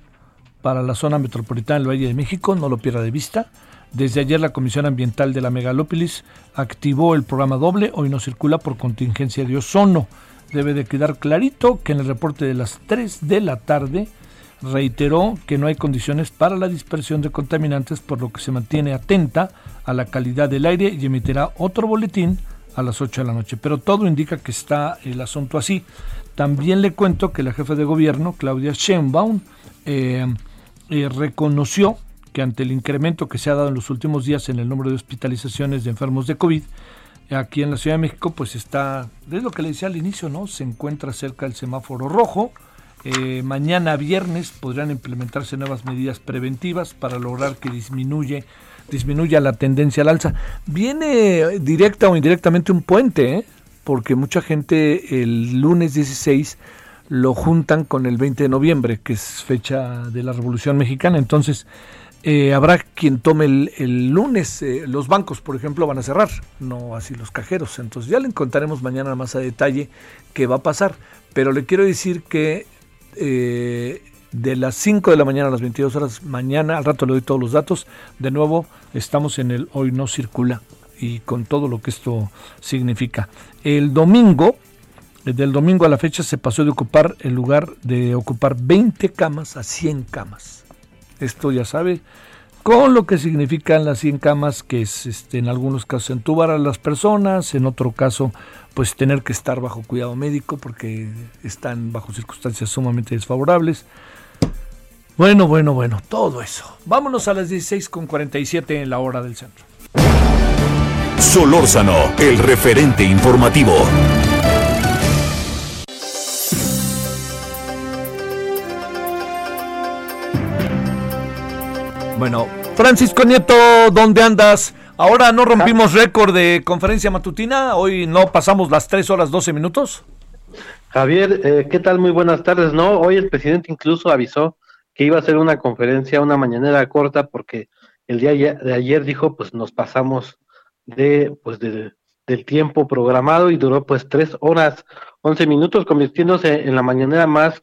para la zona metropolitana del Valle de México, no lo pierda de vista. Desde ayer la Comisión Ambiental de la Megalópolis activó el programa doble, hoy no circula por contingencia de ozono. Debe de quedar clarito que en el reporte de las 3 de la tarde reiteró que no hay condiciones para la dispersión de contaminantes, por lo que se mantiene atenta a la calidad del aire y emitirá otro boletín a las 8 de la noche. Pero todo indica que está el asunto así. También le cuento que la jefa de gobierno, Claudia Sheinbaum, eh, eh, reconoció que ante el incremento que se ha dado en los últimos días en el número de hospitalizaciones de enfermos de COVID, aquí en la Ciudad de México, pues está, es lo que le decía al inicio, ¿no? Se encuentra cerca del semáforo rojo, eh, mañana viernes podrán implementarse nuevas medidas preventivas para lograr que disminuye, disminuya la tendencia al alza. Viene directa o indirectamente un puente, ¿eh? porque mucha gente el lunes 16 lo juntan con el 20 de noviembre, que es fecha de la Revolución Mexicana. Entonces, eh, habrá quien tome el, lunes, los bancos, por ejemplo, van a cerrar, no así los cajeros. Entonces, ya le contaremos mañana más a detalle qué va a pasar. Pero le quiero decir que eh, de las 5 de la mañana a las 22 horas mañana, al rato le doy todos los datos, de nuevo estamos en el Hoy no circula y con todo lo que esto significa. El domingo, del domingo a la fecha se pasó de ocupar el lugar de ocupar 20 camas a 100 camas. Esto ya sabe, con lo que significan las 100 camas, que es este, en algunos casos entubar a las personas, en otro caso pues tener que estar bajo cuidado médico porque están bajo circunstancias sumamente desfavorables. Bueno, bueno, bueno, todo eso. Vámonos a las 16.47 en la hora del centro. Solórzano, el referente informativo. Bueno, Francisco Nieto, ¿dónde andas? Ahora no rompimos récord de conferencia matutina, hoy no pasamos las 3 horas 12 minutos. Javier, eh, ¿qué tal? Muy buenas tardes. No, hoy el presidente incluso avisó que iba a hacer una conferencia, una mañanera corta, porque el día de ayer dijo, pues nos pasamos de, pues del tiempo programado y duró pues 3 horas 11 minutos, convirtiéndose en la mañanera más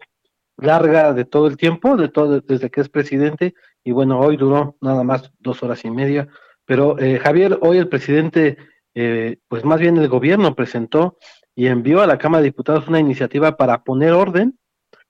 larga de todo el tiempo, de todo, desde que es presidente, y bueno, hoy duró nada más dos horas y media, pero eh, Javier, hoy el presidente, eh, pues más bien el gobierno presentó y envió a la Cámara de Diputados una iniciativa para poner orden,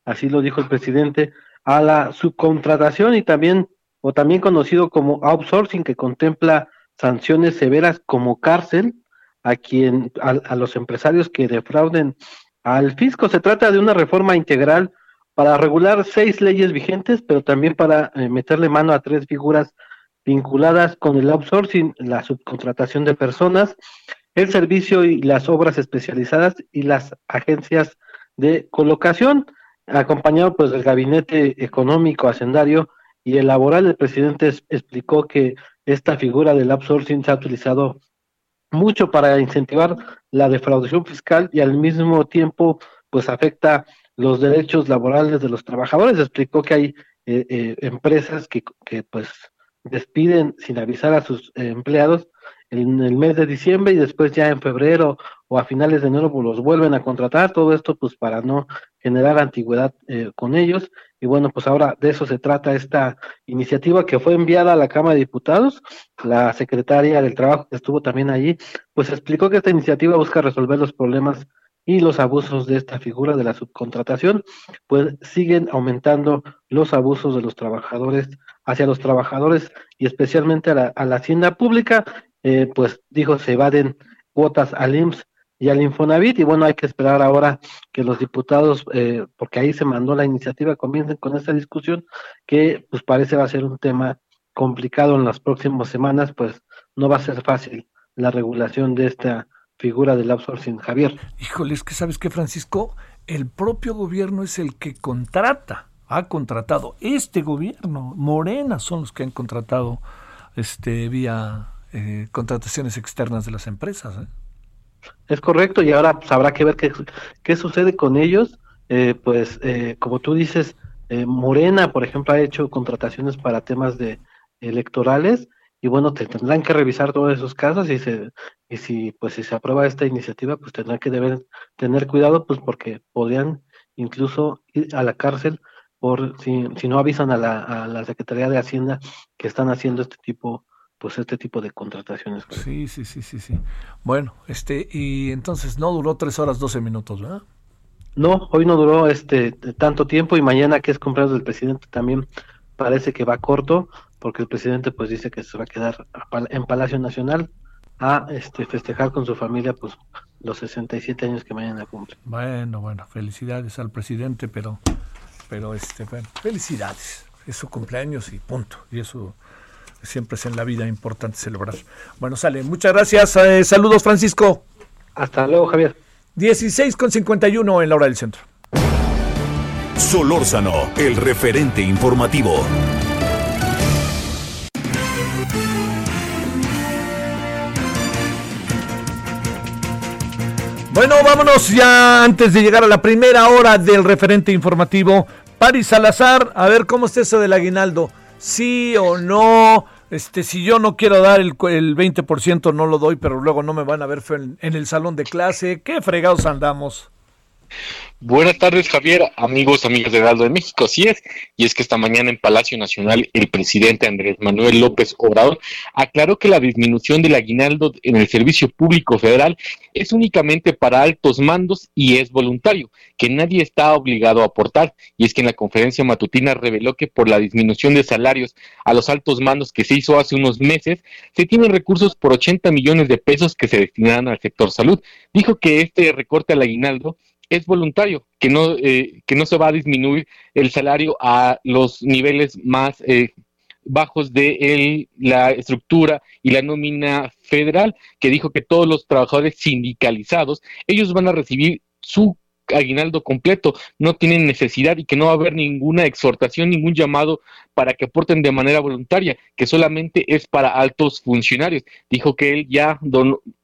así lo dijo el presidente, a la subcontratación y también, o también conocido como outsourcing, que contempla sanciones severas como cárcel a quien, a, los empresarios que defrauden al fisco. Se trata de una reforma integral para regular seis leyes vigentes, pero también para eh, meterle mano a tres figuras vinculadas con el outsourcing, la subcontratación de personas, el servicio y las obras especializadas y las agencias de colocación, acompañado pues del gabinete económico hacendario y el laboral. El presidente explicó que esta figura del outsourcing se ha utilizado mucho para incentivar la defraudación fiscal y al mismo tiempo pues afecta los derechos laborales de los trabajadores. Explicó que hay eh, eh, empresas que, pues despiden sin avisar a sus eh, empleados en el mes de diciembre y después ya en febrero o a finales de enero pues los vuelven a contratar, todo esto pues para no generar antigüedad eh, con ellos. Y bueno pues ahora de eso se trata esta iniciativa que fue enviada a la Cámara de Diputados, la secretaria del Trabajo que estuvo también allí pues explicó que esta iniciativa busca resolver los problemas y los abusos de esta figura de la subcontratación, pues siguen aumentando los abusos de los trabajadores hacia los trabajadores y especialmente a la, hacienda pública, eh, pues dijo se evaden cuotas al IMSS y al Infonavit y bueno hay que esperar ahora que los diputados eh, porque ahí se mandó la iniciativa comiencen con esta discusión que pues parece va a ser un tema complicado en las próximas semanas pues no va a ser fácil la regulación de esta figura del outsourcing, Javier. Híjole, es que sabes que Francisco, el propio gobierno es el que contrata, ha contratado. Este gobierno, Morena, son los que han contratado este vía eh, contrataciones externas de las empresas. ¿eh? Es correcto, y ahora pues, habrá que ver qué, qué sucede con ellos. Eh, pues, como tú dices, Morena, por ejemplo, ha hecho contrataciones para temas de electorales y bueno, te tendrán que revisar todos esos casos y, se, y si pues si se aprueba esta iniciativa, pues tendrán que deber tener cuidado, pues porque podrían incluso ir a la cárcel por si, si no avisan a la, a la Secretaría de Hacienda que están haciendo este tipo pues este tipo de contrataciones. Sí, sí, sí, sí, sí. Bueno, este, y entonces no duró tres horas doce minutos, ¿verdad? No, hoy no duró este tanto tiempo y mañana que es cumpleaños del presidente también parece que va corto porque el presidente pues dice que se va a quedar en Palacio Nacional a este festejar con su familia pues los 67 años que mañana cumple. Bueno, bueno, felicidades al presidente, pero pero este, bueno, felicidades. Es su cumpleaños y punto. Y eso siempre es en la vida importante celebrar. Bueno, sale. Muchas gracias. Eh, saludos, Francisco. Hasta luego, Javier. 16 con 51 en la hora del centro. Solórzano, el referente informativo. Bueno, vámonos ya antes de llegar a la primera hora del referente informativo. Paris Salazar, a ver cómo está eso del aguinaldo. Sí o no. Este, si yo no quiero dar el, el 20%, no lo doy, pero luego no me van a ver en, en el salón de clase. ¿Qué fregados andamos? Buenas tardes, Javier, amigos, amigas de Heraldo de México. Así es, y es que esta mañana en Palacio Nacional el presidente Andrés Manuel López Obrador aclaró que la disminución del aguinaldo en el servicio público federal es únicamente para altos mandos y es voluntario, que nadie está obligado a aportar. Y es que en la conferencia matutina reveló que por la disminución de salarios a los altos mandos que se hizo hace unos meses, se tienen recursos por 80 millones de pesos que se destinarán al sector salud. Dijo que este recorte al aguinaldo es voluntario, que no, eh, que no se va a disminuir el salario a los niveles más eh, bajos de la estructura y la nómina federal, que dijo que todos los trabajadores sindicalizados, ellos van a recibir su aguinaldo completo, no tienen necesidad y que no va a haber ninguna exhortación, ningún llamado para que aporten de manera voluntaria, que solamente es para altos funcionarios. Dijo que él ya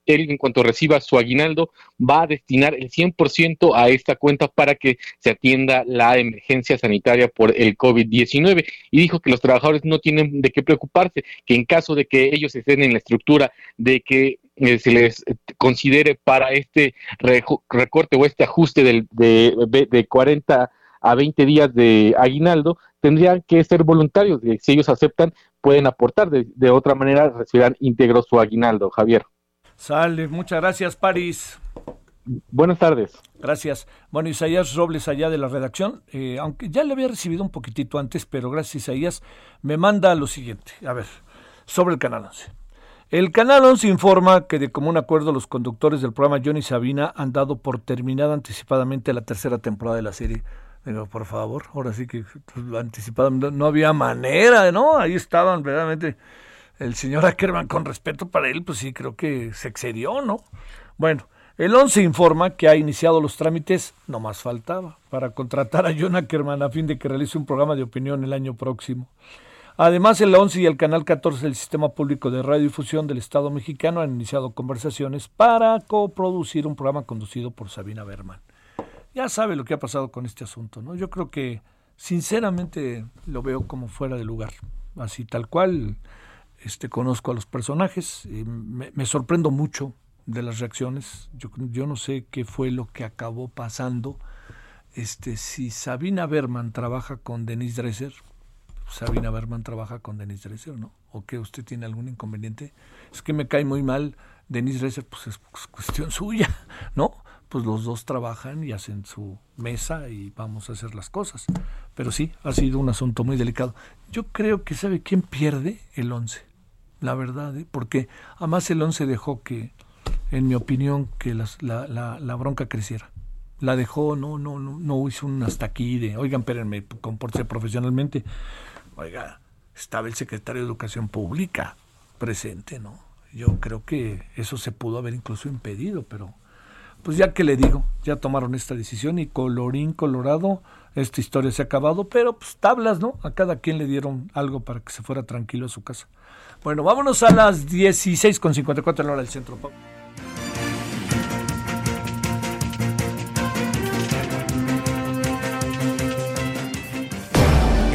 él en cuanto reciba su aguinaldo va a destinar el 100% a esta cuenta para que se atienda la emergencia sanitaria por el COVID-19 y dijo que los trabajadores no tienen de qué preocuparse, que en caso de que ellos estén en la estructura de que eh, se les considere para este recorte o este ajuste del, de, de 40 a 20 días de aguinaldo, tendrían que ser voluntarios. Si ellos aceptan, pueden aportar. De, de otra manera, recibirán íntegro su aguinaldo. Javier. Sale, muchas gracias, París. Buenas tardes. Gracias. Bueno, Isaías Robles allá de la redacción, eh, aunque ya le había recibido un poquitito antes, pero gracias Isaías, me manda lo siguiente. A ver, sobre el Canal 11. El Canal 11 informa que de común acuerdo los conductores del programa Johnny Sabina han dado por terminada anticipadamente la tercera temporada de la serie. Digo, por favor, ahora sí que pues, anticipadamente no había manera, ¿no? Ahí estaban verdaderamente el señor Ackerman, con respeto para él, pues sí, creo que se excedió, ¿no? Bueno, el 11 informa que ha iniciado los trámites, no más faltaba, para contratar a John Ackerman a fin de que realice un programa de opinión el año próximo. Además, el 11 y el Canal 14 del Sistema Público de Radiodifusión del Estado mexicano han iniciado conversaciones para coproducir un programa conducido por Sabina Berman. Ya sabe lo que ha pasado con este asunto, ¿no? Yo creo que, sinceramente, lo veo como fuera de lugar. Así, tal cual, este, conozco a los personajes, y me, sorprendo mucho de las reacciones. Yo, yo no sé qué fue lo que acabó pasando. Este, si Sabina Berman trabaja con Denise Dresser, Sabina Berman trabaja con Denise Dresser, ¿no? ¿O que usted tiene algún inconveniente? Es que me cae muy mal Denise Dresser, pues es cuestión suya, ¿no? pues los dos trabajan y hacen su mesa y vamos a hacer las cosas. Pero sí, ha sido un asunto muy delicado. Yo creo que sabe quién pierde el 11, la verdad, ¿eh? porque además el 11 dejó que, en mi opinión, que la, bronca creciera. La dejó, no, no, no, no hizo un hasta aquí de, oigan, espérenme, compórtese profesionalmente. Oiga, estaba el secretario de Educación Pública presente, ¿no? Yo creo que eso se pudo haber incluso impedido, pero pues ya que le digo, ya tomaron esta decisión y colorín colorado, esta historia se ha acabado, pero pues tablas, ¿no? A cada quien le dieron algo para que se fuera tranquilo a su casa. Bueno, vámonos a las 16.54 en la hora del centro.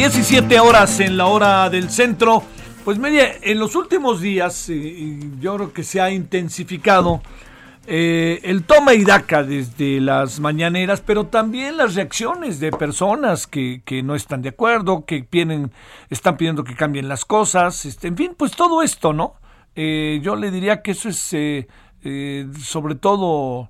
17 horas en la hora del centro. Pues mire, en los últimos días yo creo que se ha intensificado eh, el toma y daca desde las mañaneras, pero también las reacciones de personas que, no están de acuerdo, que vienen, están pidiendo que cambien las cosas, este, en fin, pues todo esto, ¿no? Eh, yo le diría que eso es eh, sobre todo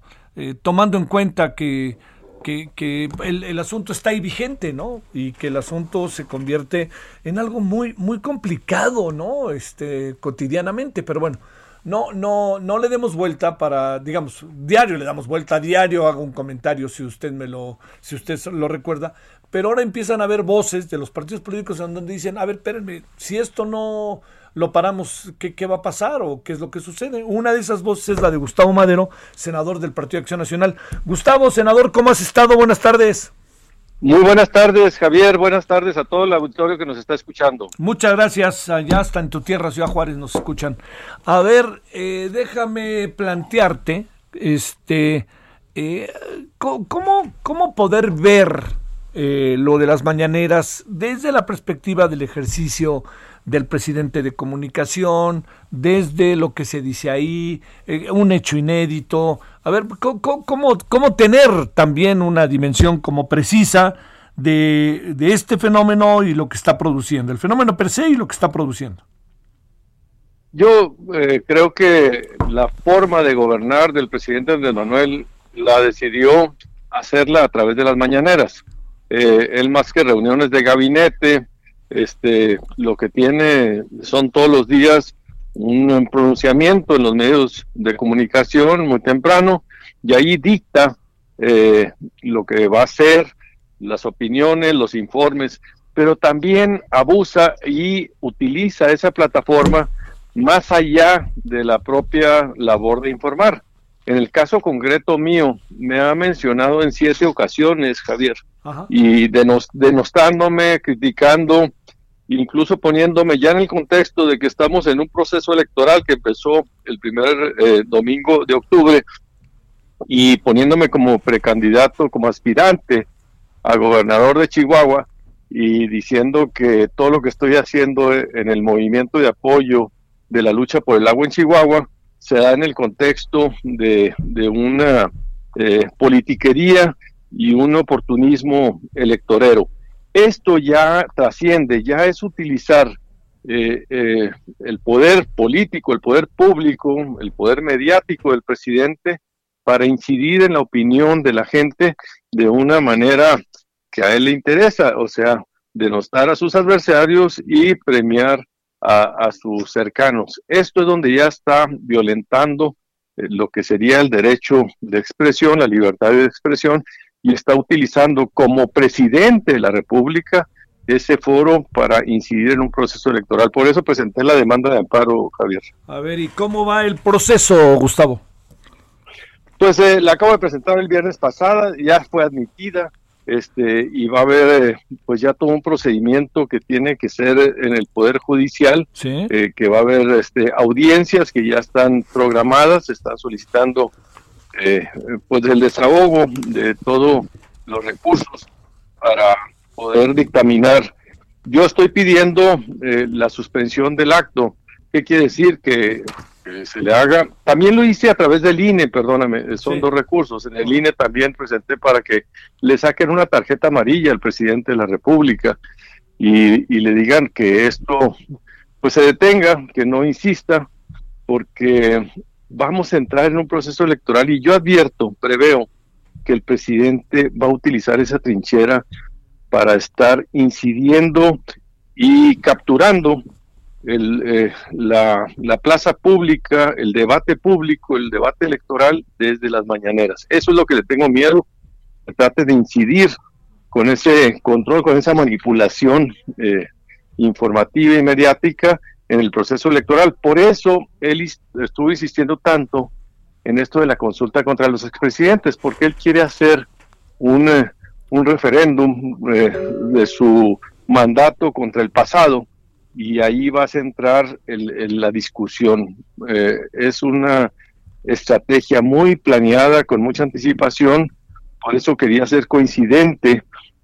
tomando en cuenta que que, el, asunto está ahí vigente, ¿no? Y que el asunto se convierte en algo muy, muy complicado, ¿no? Este, cotidianamente, pero bueno, no, no, no le demos vuelta para, digamos, diario le damos vuelta, diario hago un comentario si usted me lo, si usted lo recuerda, pero ahora empiezan a haber voces de los partidos políticos en donde dicen, a ver, espérenme, si esto no lo paramos, ¿qué, ¿qué, va a pasar o qué es lo que sucede? Una de esas voces es la de Gustavo Madero, senador del Partido de Acción Nacional. Gustavo, senador, ¿cómo has estado? Buenas tardes. Muy buenas tardes, Javier. Buenas tardes a todo el auditorio que nos está escuchando. Muchas gracias. Allá hasta en tu tierra, Ciudad Juárez, nos escuchan. A ver, eh, déjame plantearte, este, eh, ¿cómo, ¿cómo poder ver eh, lo de las mañaneras desde la perspectiva del ejercicio del presidente de comunicación, desde lo que se dice ahí, eh, un hecho inédito. A ver, ¿cómo, cómo, tener también una dimensión como precisa de, de, este fenómeno y lo que está produciendo, el fenómeno per se y lo que está produciendo? Yo eh, creo que la forma de gobernar del presidente Andrés Manuel la decidió hacerla a través de las mañaneras. Eh, él más que reuniones de gabinete, este, lo que tiene son todos los días un pronunciamiento en los medios de comunicación muy temprano y ahí dicta eh, lo que va a ser, las opiniones, los informes, pero también abusa y utiliza esa plataforma más allá de la propia labor de informar. En el caso concreto mío, me ha mencionado en siete ocasiones, Javier, y denostándome, criticando incluso poniéndome ya en el contexto de que estamos en un proceso electoral que empezó el primer eh, domingo de octubre y poniéndome como precandidato, como aspirante a gobernador de Chihuahua y diciendo que todo lo que estoy haciendo en el movimiento de apoyo de la lucha por el agua en Chihuahua se da en el contexto de, una eh, politiquería y un oportunismo electorero. Esto ya trasciende, ya es utilizar eh, eh, el poder político, el poder público, el poder mediático del presidente para incidir en la opinión de la gente de una manera que a él le interesa, o sea, denostar a sus adversarios y premiar a, sus cercanos. Esto es donde ya está violentando eh, lo que sería el derecho de expresión, la libertad de expresión, y está utilizando como presidente de la República ese foro para incidir en un proceso electoral. Por eso presenté la demanda de amparo, Javier. A ver, ¿y cómo va el proceso, Gustavo? Pues eh, la acabo de presentar el viernes pasada, ya fue admitida, este, y va a haber eh, pues ya todo un procedimiento que tiene que ser en el Poder Judicial, eh, que va a haber este, audiencias que ya están programadas, se están solicitando eh, pues el desahogo de todos los recursos para poder dictaminar. Yo estoy pidiendo la suspensión del acto. ¿Qué quiere decir? Que se le haga. También lo hice a través del INE, perdóname, son dos recursos. En el INE también presenté para que le saquen una tarjeta amarilla al presidente de la República y, y le digan que esto pues se detenga, que no insista, porque vamos a entrar en un proceso electoral y yo advierto, preveo que el presidente va a utilizar esa trinchera para estar incidiendo y capturando el, eh, la, la, plaza pública, el debate público, el debate electoral desde las mañaneras. Eso es lo que le tengo miedo, trate de incidir con ese control, con esa manipulación eh, informativa y mediática en el proceso electoral. Por eso él estuvo insistiendo tanto en esto de la consulta contra los expresidentes, porque él quiere hacer un, eh, un referéndum de su mandato contra el pasado y ahí va a centrar el, la discusión. Eh, es una estrategia muy planeada, con mucha anticipación, por eso quería hacer coincidente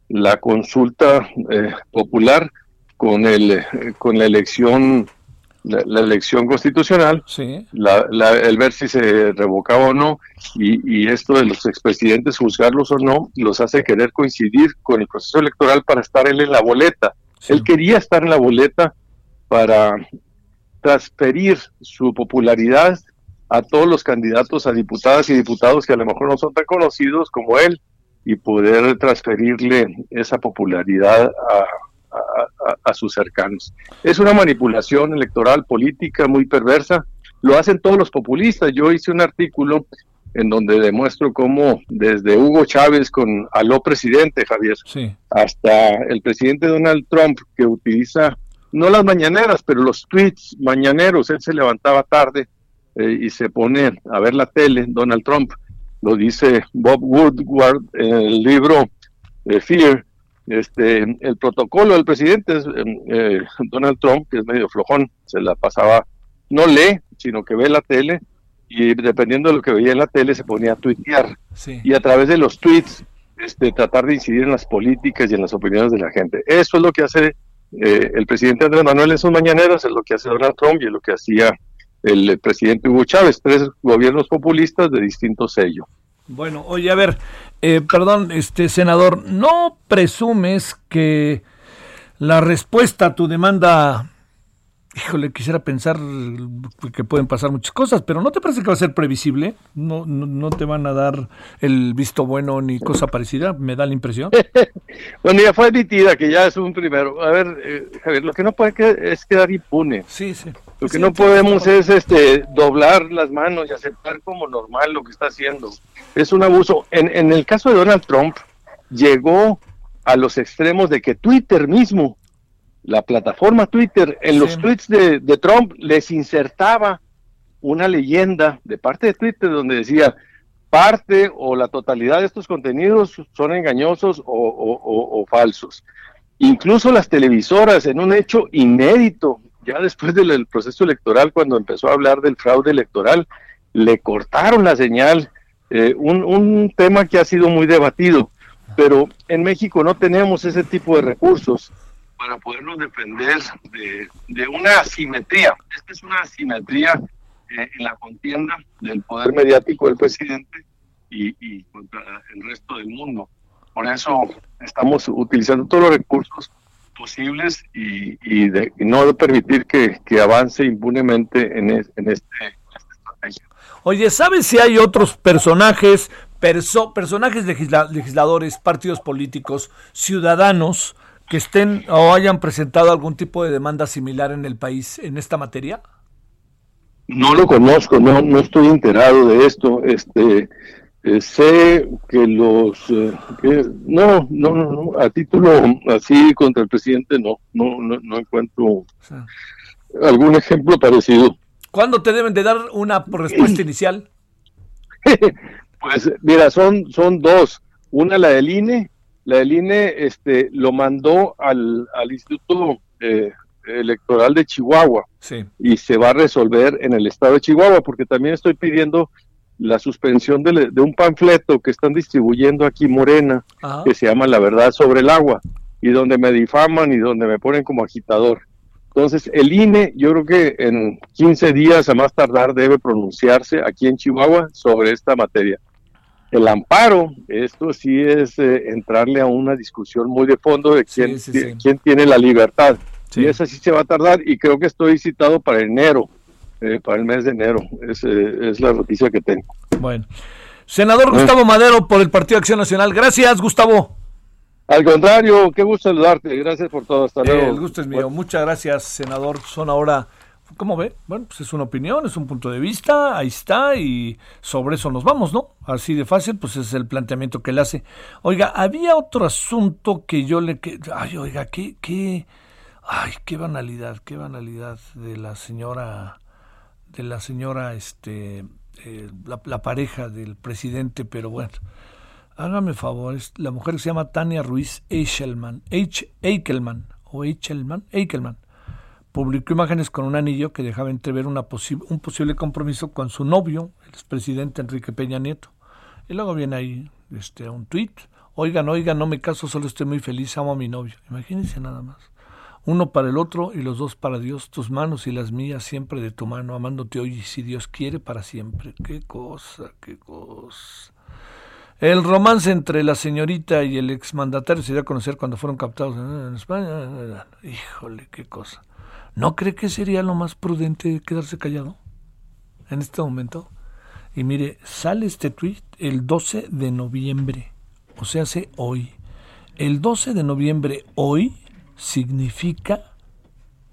la consulta eh, popular con el con la elección la, elección constitucional, el ver si se revocaba o no, y, y esto de los expresidentes, juzgarlos o no, los hace querer coincidir con el proceso electoral para estar él en la boleta. Él quería estar en la boleta para transferir su popularidad a todos los candidatos a diputadas y diputados que a lo mejor no son tan conocidos como él y poder transferirle esa popularidad a, a, sus cercanos. Es una manipulación electoral política muy perversa. Lo hacen todos los populistas. Yo hice un artículo en donde demuestro cómo desde Hugo Chávez con aló presidente Javier hasta el presidente Donald Trump que utiliza no las mañaneras, pero los tweets mañaneros, él se levantaba tarde eh, y se pone a ver la tele, Donald Trump, lo dice Bob Woodward en el libro eh, Fear, este, el protocolo del presidente es eh, Donald Trump, que es medio flojón, se la pasaba, no lee, sino que ve la tele y dependiendo de lo que veía en la tele se ponía a tuitear y a través de los tweets este, tratar de incidir en las políticas y en las opiniones de la gente. Eso es lo que hace eh, el presidente Andrés Manuel en sus mañaneras es lo que hace Donald Trump y es lo que hacía el presidente Hugo Chávez, tres gobiernos populistas de distinto sello. Bueno, oye, a ver, eh, perdón, este senador, ¿no presumes que la respuesta a tu demanda híjole, quisiera pensar que pueden pasar muchas cosas, pero ¿no te parece que va a ser previsible? ¿No, no, te van a dar el visto bueno ni cosa parecida? Me da la impresión. bueno, ya fue admitida, que ya es un primero. A ver, eh, Javier, lo que no puede es quedar impune. Sí, sí. Lo que no podemos es este doblar las manos y aceptar como normal lo que está haciendo. Es un abuso. En, en el caso de Donald Trump, llegó a los extremos de que Twitter mismo la plataforma Twitter, en los tweets de, Trump les insertaba una leyenda de parte de Twitter donde decía parte o la totalidad de estos contenidos son engañosos o, falsos. Incluso las televisoras, en un hecho inédito, ya después del proceso electoral, cuando empezó a hablar del fraude electoral, le cortaron la señal, eh, un, un tema que ha sido muy debatido, pero en México no tenemos ese tipo de recursos para podernos defender de, una asimetría. Esta es una asimetría eh, en la contienda del poder mediático del presidente y, contra el resto del mundo. Por eso estamos utilizando todos los recursos posibles y, de, no permitir que, avance impunemente en, este, en esta estrategia. Oye, ¿sabes si hay otros personajes, personajes legisladores, partidos políticos, ciudadanos, que estén o hayan presentado algún tipo de demanda similar en el país en esta materia? No lo conozco, no, no estoy enterado de esto. Este, eh, sé que los eh, no, no, no, no, a título así contra el presidente no, no, no, encuentro algún ejemplo parecido. ¿Cuándo te deben de dar una respuesta inicial? pues mira, son, son dos. Una la del INE, la del INE este, lo mandó al, al Instituto eh, Electoral de Chihuahua y se va a resolver en el estado de Chihuahua, porque también estoy pidiendo la suspensión de, un panfleto que están distribuyendo aquí Morena, que se llama La verdad sobre el agua, y donde me difaman y donde me ponen como agitador. Entonces, el INE, yo creo que en 15 días a más tardar debe pronunciarse aquí en Chihuahua sobre esta materia. El amparo, esto sí es eh, entrarle a una discusión muy de fondo de quién, quién tiene la libertad. Y esa sí se va a tardar y creo que estoy citado para enero eh, para el mes de enero. Es, eh, es la noticia que tengo. Bueno. Senador Gustavo Madero por el Partido Acción Nacional. Gracias, Gustavo. Al contrario, qué gusto saludarte. Gracias por todo. Hasta luego. el gusto es mío. Muchas gracias, senador. Son ahora, ¿cómo ve? Bueno, pues es una opinión, es un punto de vista. Ahí está. Y sobre eso nos vamos, ¿no? Así de fácil, pues es el planteamiento que él hace. Oiga, había otro asunto que yo le. Ay, oiga, qué, qué. Ay, qué banalidad, qué banalidad de la señora de la señora, este, eh, la, pareja del presidente, pero bueno, hágame favor, la mujer que se llama Tania Ruiz Eichelman, Eichelman, o Eichelman, Eichelman, publicó imágenes con un anillo que dejaba entrever una un posible compromiso con su novio, el expresidente Enrique Peña Nieto. Y luego viene ahí este, un tuit, oigan, oigan, no me caso, solo estoy muy feliz, amo a mi novio. Imagínense nada más uno para el otro y los dos para Dios, tus manos y las mías siempre de tu mano, amándote hoy y si Dios quiere para siempre. Qué cosa, qué cosa. El romance entre la señorita y el exmandatario se dio a conocer cuando fueron captados en España. Híjole, qué cosa. ¿No cree que sería lo más prudente quedarse callado en este momento? Y mire, sale este tweet el 12 de noviembre, o sea, hace hoy. El 12 de noviembre, hoy, significa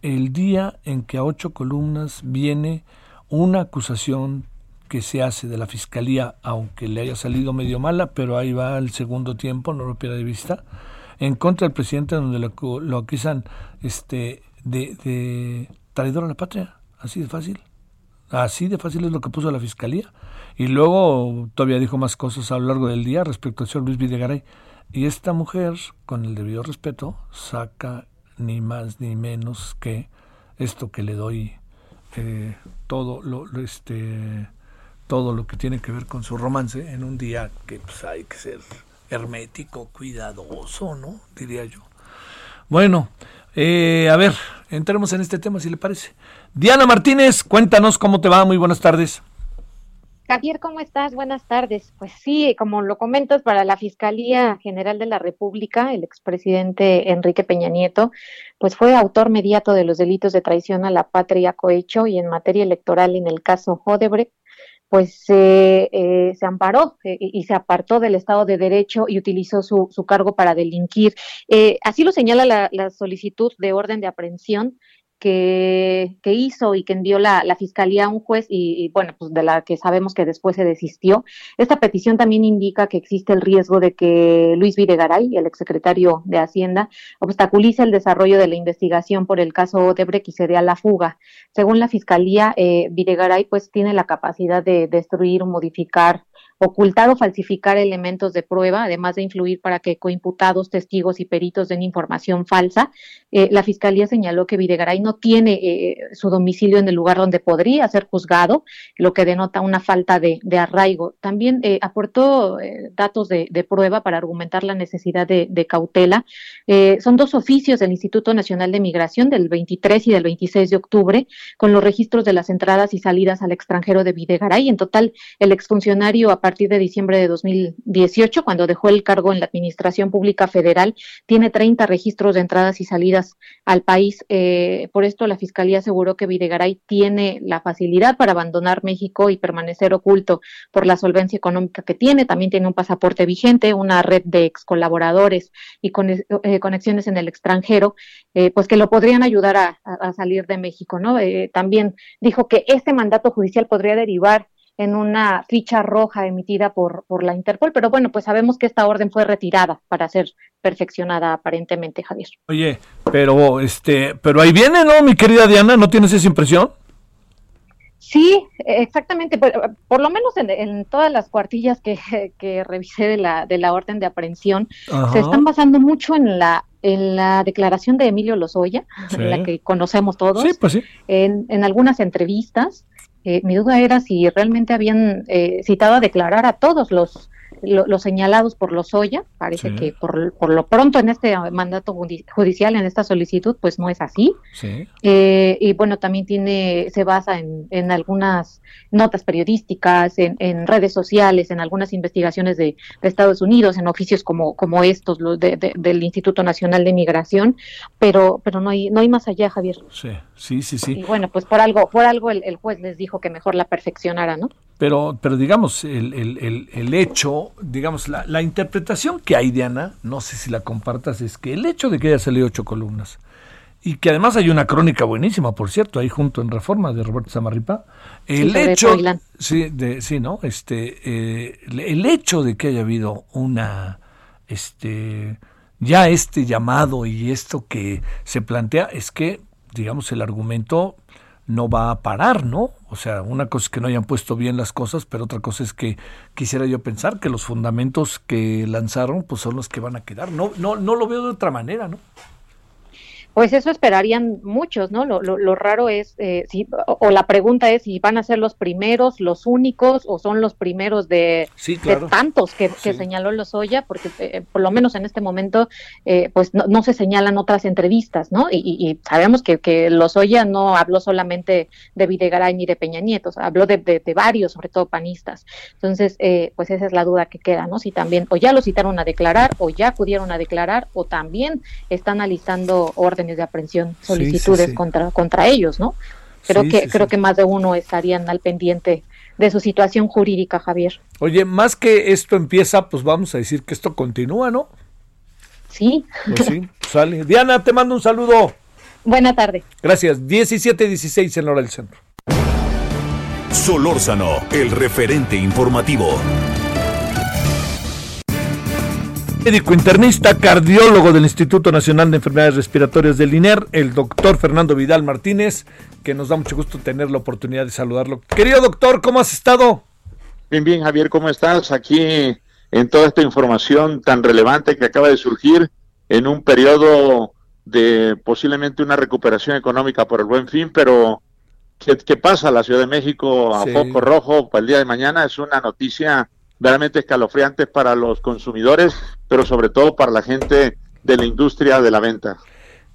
el día en que a ocho columnas viene una acusación que se hace de la fiscalía, aunque le haya salido medio mala, pero ahí va el segundo tiempo, no lo pierda de vista, en contra del presidente donde lo, lo acusan este, de, de traidor a la patria, así de fácil. Así de fácil es lo que puso la fiscalía. Y luego todavía dijo más cosas a lo largo del día respecto al señor Luis Videgaray. Y esta mujer, con el debido respeto, saca ni más ni menos que esto que le doy eh, todo lo, este todo lo que tiene que ver con su romance en un día que pues, hay que ser hermético, cuidadoso, ¿no? Diría yo. Bueno, eh, a ver, entremos en este tema si le parece. Diana Martínez, cuéntanos cómo te va. Muy buenas tardes. Javier, ¿cómo estás? Buenas tardes. Pues sí, como lo comentas, para la Fiscalía General de la República, el expresidente Enrique Peña Nieto, pues fue autor mediato de los delitos de traición a la patria cohecho y en materia electoral en el caso Odebrecht, pues eh, se amparó eh, y se apartó del Estado de Derecho y utilizó su, su cargo para delinquir. Eh, así lo señala la, la, solicitud de orden de aprehensión que, hizo y que envió la, Fiscalía a un juez y, bueno, pues de la que sabemos que después se desistió. Esta petición también indica que existe el riesgo de que Luis Videgaray, el exsecretario de Hacienda, obstaculice el desarrollo de la investigación por el caso Odebrecht y se dé a la fuga. Según la Fiscalía, eh, Videgaray pues tiene la capacidad de destruir o modificar ocultar o falsificar elementos de prueba, además de influir para que coimputados, testigos y peritos den información falsa. Eh, la Fiscalía señaló que Videgaray no tiene eh, su domicilio en el lugar donde podría ser juzgado, lo que denota una falta de, arraigo. También eh, aportó datos de, prueba para argumentar la necesidad de, de cautela. son dos oficios del Instituto Nacional de Migración del 23 y del 26 de octubre con los registros de las entradas y salidas al extranjero de Videgaray. En total, el exfuncionario a partir de diciembre de 2018, cuando dejó el cargo en la Administración Pública Federal, tiene 30 registros de entradas y salidas al país. Eh, por esto, la Fiscalía aseguró que Videgaray tiene la facilidad para abandonar México y permanecer oculto por la solvencia económica que tiene. También tiene un pasaporte vigente, una red de ex colaboradores y eh, conexiones en el extranjero, eh, pues que lo podrían ayudar a, a salir de México. ¿no? también dijo que este mandato judicial podría derivar en una ficha roja emitida por, por la Interpol, pero bueno, pues sabemos que esta orden fue retirada para ser perfeccionada aparentemente, Javier. Oye, pero este, pero ahí viene, ¿no, mi querida Diana? ¿No tienes esa impresión? Sí, exactamente. Por, lo menos en, todas las cuartillas que, que, revisé de la, de la orden de aprehensión, se están basando mucho en la en la declaración de Emilio Lozoya, la que conocemos todos, pues en, en, algunas entrevistas. Eh, mi duda era si realmente habían eh, citado a declarar a todos los los señalados por los Oya. Parece que por, por, lo pronto en este mandato judicial, en esta solicitud, pues no es así. Eh, y bueno, también tiene, se basa en, en algunas notas periodísticas, en, en, redes sociales, en algunas investigaciones de, Estados Unidos, en oficios como, como estos, los de, del Instituto Nacional de Migración, pero, pero no hay, no hay más allá, Javier. Sí, sí, sí, sí. Y bueno, pues por algo, por algo el, el juez les dijo que mejor la perfeccionara, ¿no? Pero, pero digamos, el, el, el, hecho, digamos, la, la, interpretación que hay, Diana, no sé si la compartas, es que el hecho de que haya salido ocho columnas, y que además hay una crónica buenísima, por cierto, ahí junto en Reforma de Roberto Zamarripa, el hecho, sí, de, sí, ¿no? Este, eh, el hecho de que haya habido una, este, ya este llamado y esto que se plantea es que, digamos, el argumento no va a parar, ¿no? O sea, una cosa es que no hayan puesto bien las cosas, pero otra cosa es que quisiera yo pensar que los fundamentos que lanzaron pues son los que van a quedar. No no no lo veo de otra manera, ¿no? Pues eso esperarían muchos, ¿no? Lo, lo, raro es, eh, si, o, la pregunta es si van a ser los primeros, los únicos, o son los primeros de, tantos que, que señaló Lozoya, porque eh, por lo menos en este momento, eh, pues no, no, se señalan otras entrevistas, ¿no? Y, y, sabemos que, que Lozoya no habló solamente de Videgaray ni de Peña Nieto, habló de, de, varios, sobre todo panistas. Entonces, eh, pues esa es la duda que queda, ¿no? Si también, o ya lo citaron a declarar, o ya acudieron a declarar, o también están alistando orden de aprehensión, solicitudes contra contra ellos, ¿no? Creo que creo que más de uno estarían al pendiente de su situación jurídica, Javier. Oye, más que esto empieza, pues vamos a decir que esto continúa, ¿no? Sí. Pues sí, sale. Diana, te mando un saludo. Buena tarde. Gracias. 17-16 en hora del centro. Solórzano, el referente informativo médico internista, cardiólogo del Instituto Nacional de Enfermedades Respiratorias del INER, el doctor Fernando Vidal Martínez, que nos da mucho gusto tener la oportunidad de saludarlo. Querido doctor, ¿cómo has estado? Bien, bien, Javier, ¿cómo estás? Aquí en toda esta información tan relevante que acaba de surgir en un periodo de posiblemente una recuperación económica por el buen fin, pero ¿qué, pasa? La Ciudad de México a poco rojo para el día de mañana es una noticia realmente escalofriantes para los consumidores, pero sobre todo para la gente de la industria de la venta.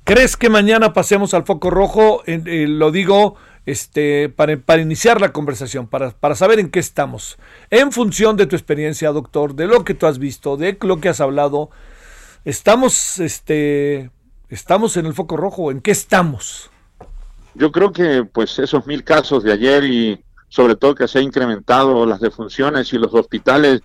¿Crees que mañana pasemos al foco rojo? Eh, lo digo este, para, para, iniciar la conversación, para, para saber en qué estamos. En función de tu experiencia, doctor, de lo que tú has visto, de lo que has hablado, ¿estamos, este, estamos en el foco rojo? ¿En qué estamos? Yo creo que pues esos mil casos de ayer y sobre todo que se ha incrementado las defunciones y los hospitales,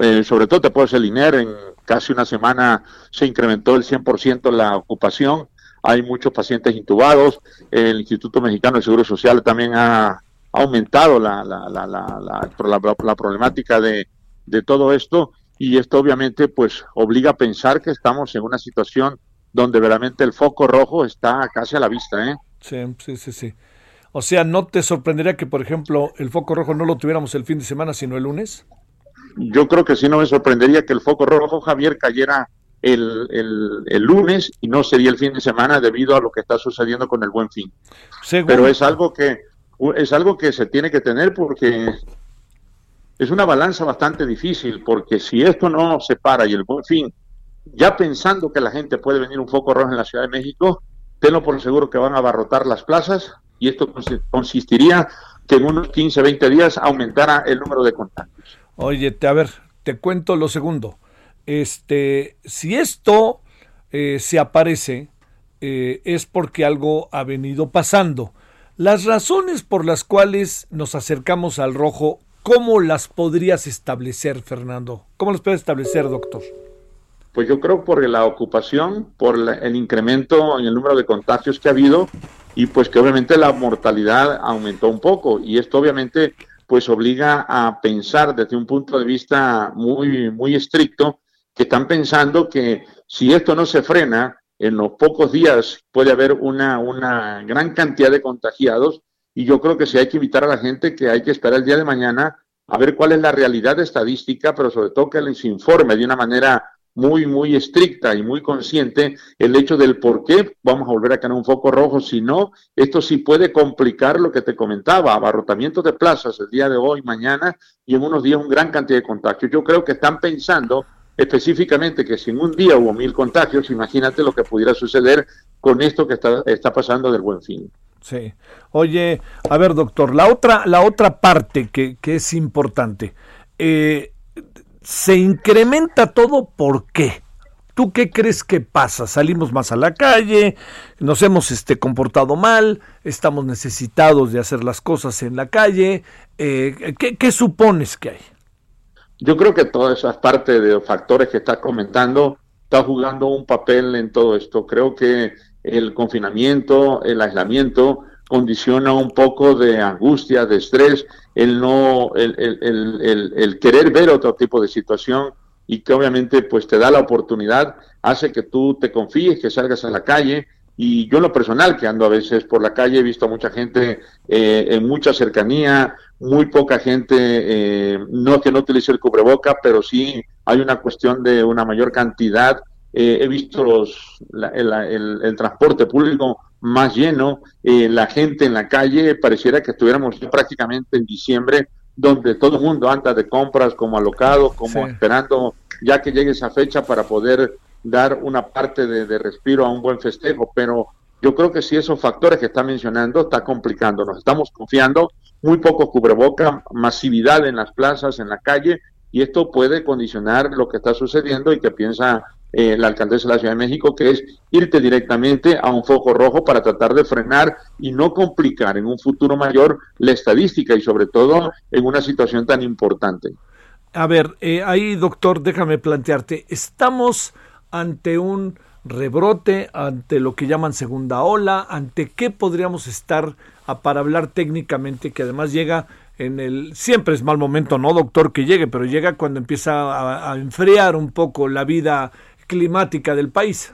eh, sobre todo te puedo decir el INER, en casi una semana se incrementó el 100% la ocupación, hay muchos pacientes intubados, el Instituto Mexicano de Seguro Social también ha aumentado la, la, la, la problemática de, de todo esto y esto obviamente pues obliga a pensar que estamos en una situación donde verdaderamente el foco rojo está casi a la vista. ¿eh? Sí, sí, sí, sí. O sea, ¿no te sorprendería que, por ejemplo, el foco rojo no lo tuviéramos el fin de semana, sino el lunes? Yo creo que sí, no me sorprendería que el foco rojo, Javier, cayera el, el, lunes y no sería el fin de semana debido a lo que está sucediendo con el buen fin. Pero es algo que es algo que se tiene que tener porque es una balanza bastante difícil, porque si esto no se para y el buen fin, ya pensando que la gente puede venir un foco rojo en la Ciudad de México, tenlo por seguro que van a abarrotar las plazas y esto consistiría que en unos 15, 20 días aumentara el número de contagios. Oye, a ver, te cuento lo segundo. Este, si esto eh, se aparece, eh, es porque algo ha venido pasando. Las razones por las cuales nos acercamos al rojo, ¿cómo las podrías establecer, Fernando? ¿Cómo las puedes establecer, doctor? Pues yo creo por la ocupación, por el incremento en el número de contagios que ha habido y pues que obviamente la mortalidad aumentó un poco. Y esto obviamente pues obliga a pensar desde un punto de vista muy, muy estricto, que están pensando que si esto no se frena, en los pocos días puede haber una, una gran cantidad de contagiados. Y yo creo que si hay que invitar a la gente que hay que esperar el día de mañana a ver cuál es la realidad estadística, pero sobre todo que les informe de una manera muy, muy estricta y muy consciente el hecho del por qué vamos a volver a tener un foco rojo, si no, esto sí puede complicar lo que te comentaba, abarrotamiento de plazas el día de hoy, mañana y en unos días un gran cantidad de contagios. Yo creo que están pensando específicamente que si en un día hubo mil contagios, imagínate lo que pudiera suceder con esto que está, está pasando del buen fin. Sí. Oye, a ver, doctor, la otra, la otra parte que, que es importante. Eh, se incrementa todo, ¿por qué? ¿Tú qué crees que pasa? Salimos más a la calle, nos hemos este, comportado mal, estamos necesitados de hacer las cosas en la calle. Eh, ¿qué, supones que hay? Yo creo que todas esas partes de factores que estás comentando está jugando un papel en todo esto. Creo que el confinamiento, el aislamiento, condiciona un poco de angustia, de estrés, el no, el, el, el, el, querer ver otro tipo de situación y que obviamente pues te da la oportunidad, hace que tú te confíes, que salgas a la calle. Y yo en lo personal, que ando a veces por la calle, he visto a mucha gente eh, en mucha cercanía, muy poca gente, eh, no que no utilice el cubreboca, pero sí hay una cuestión de una mayor cantidad. Eh, he visto los, el, el transporte público más lleno, eh, la gente en la calle, pareciera que estuviéramos prácticamente en diciembre, donde todo el mundo anda de compras como alocado, como esperando ya que llegue esa fecha para poder dar una parte de, respiro a un buen festejo, pero yo creo que si esos factores que está mencionando está complicando, nos estamos confiando, muy poco cubreboca, masividad en las plazas, en la calle, y esto puede condicionar lo que está sucediendo y que piensa eh, la alcaldesa de la Ciudad de México, que es irte directamente a un foco rojo para tratar de frenar y no complicar en un futuro mayor la estadística y sobre todo en una situación tan importante. A ver, eh, ahí doctor, déjame plantearte, estamos ante un rebrote, ante lo que llaman segunda ola, ante qué podríamos estar para hablar técnicamente, que además llega en el siempre es mal momento, no doctor que llegue, pero llega cuando empieza a enfriar un poco la vida climática del país.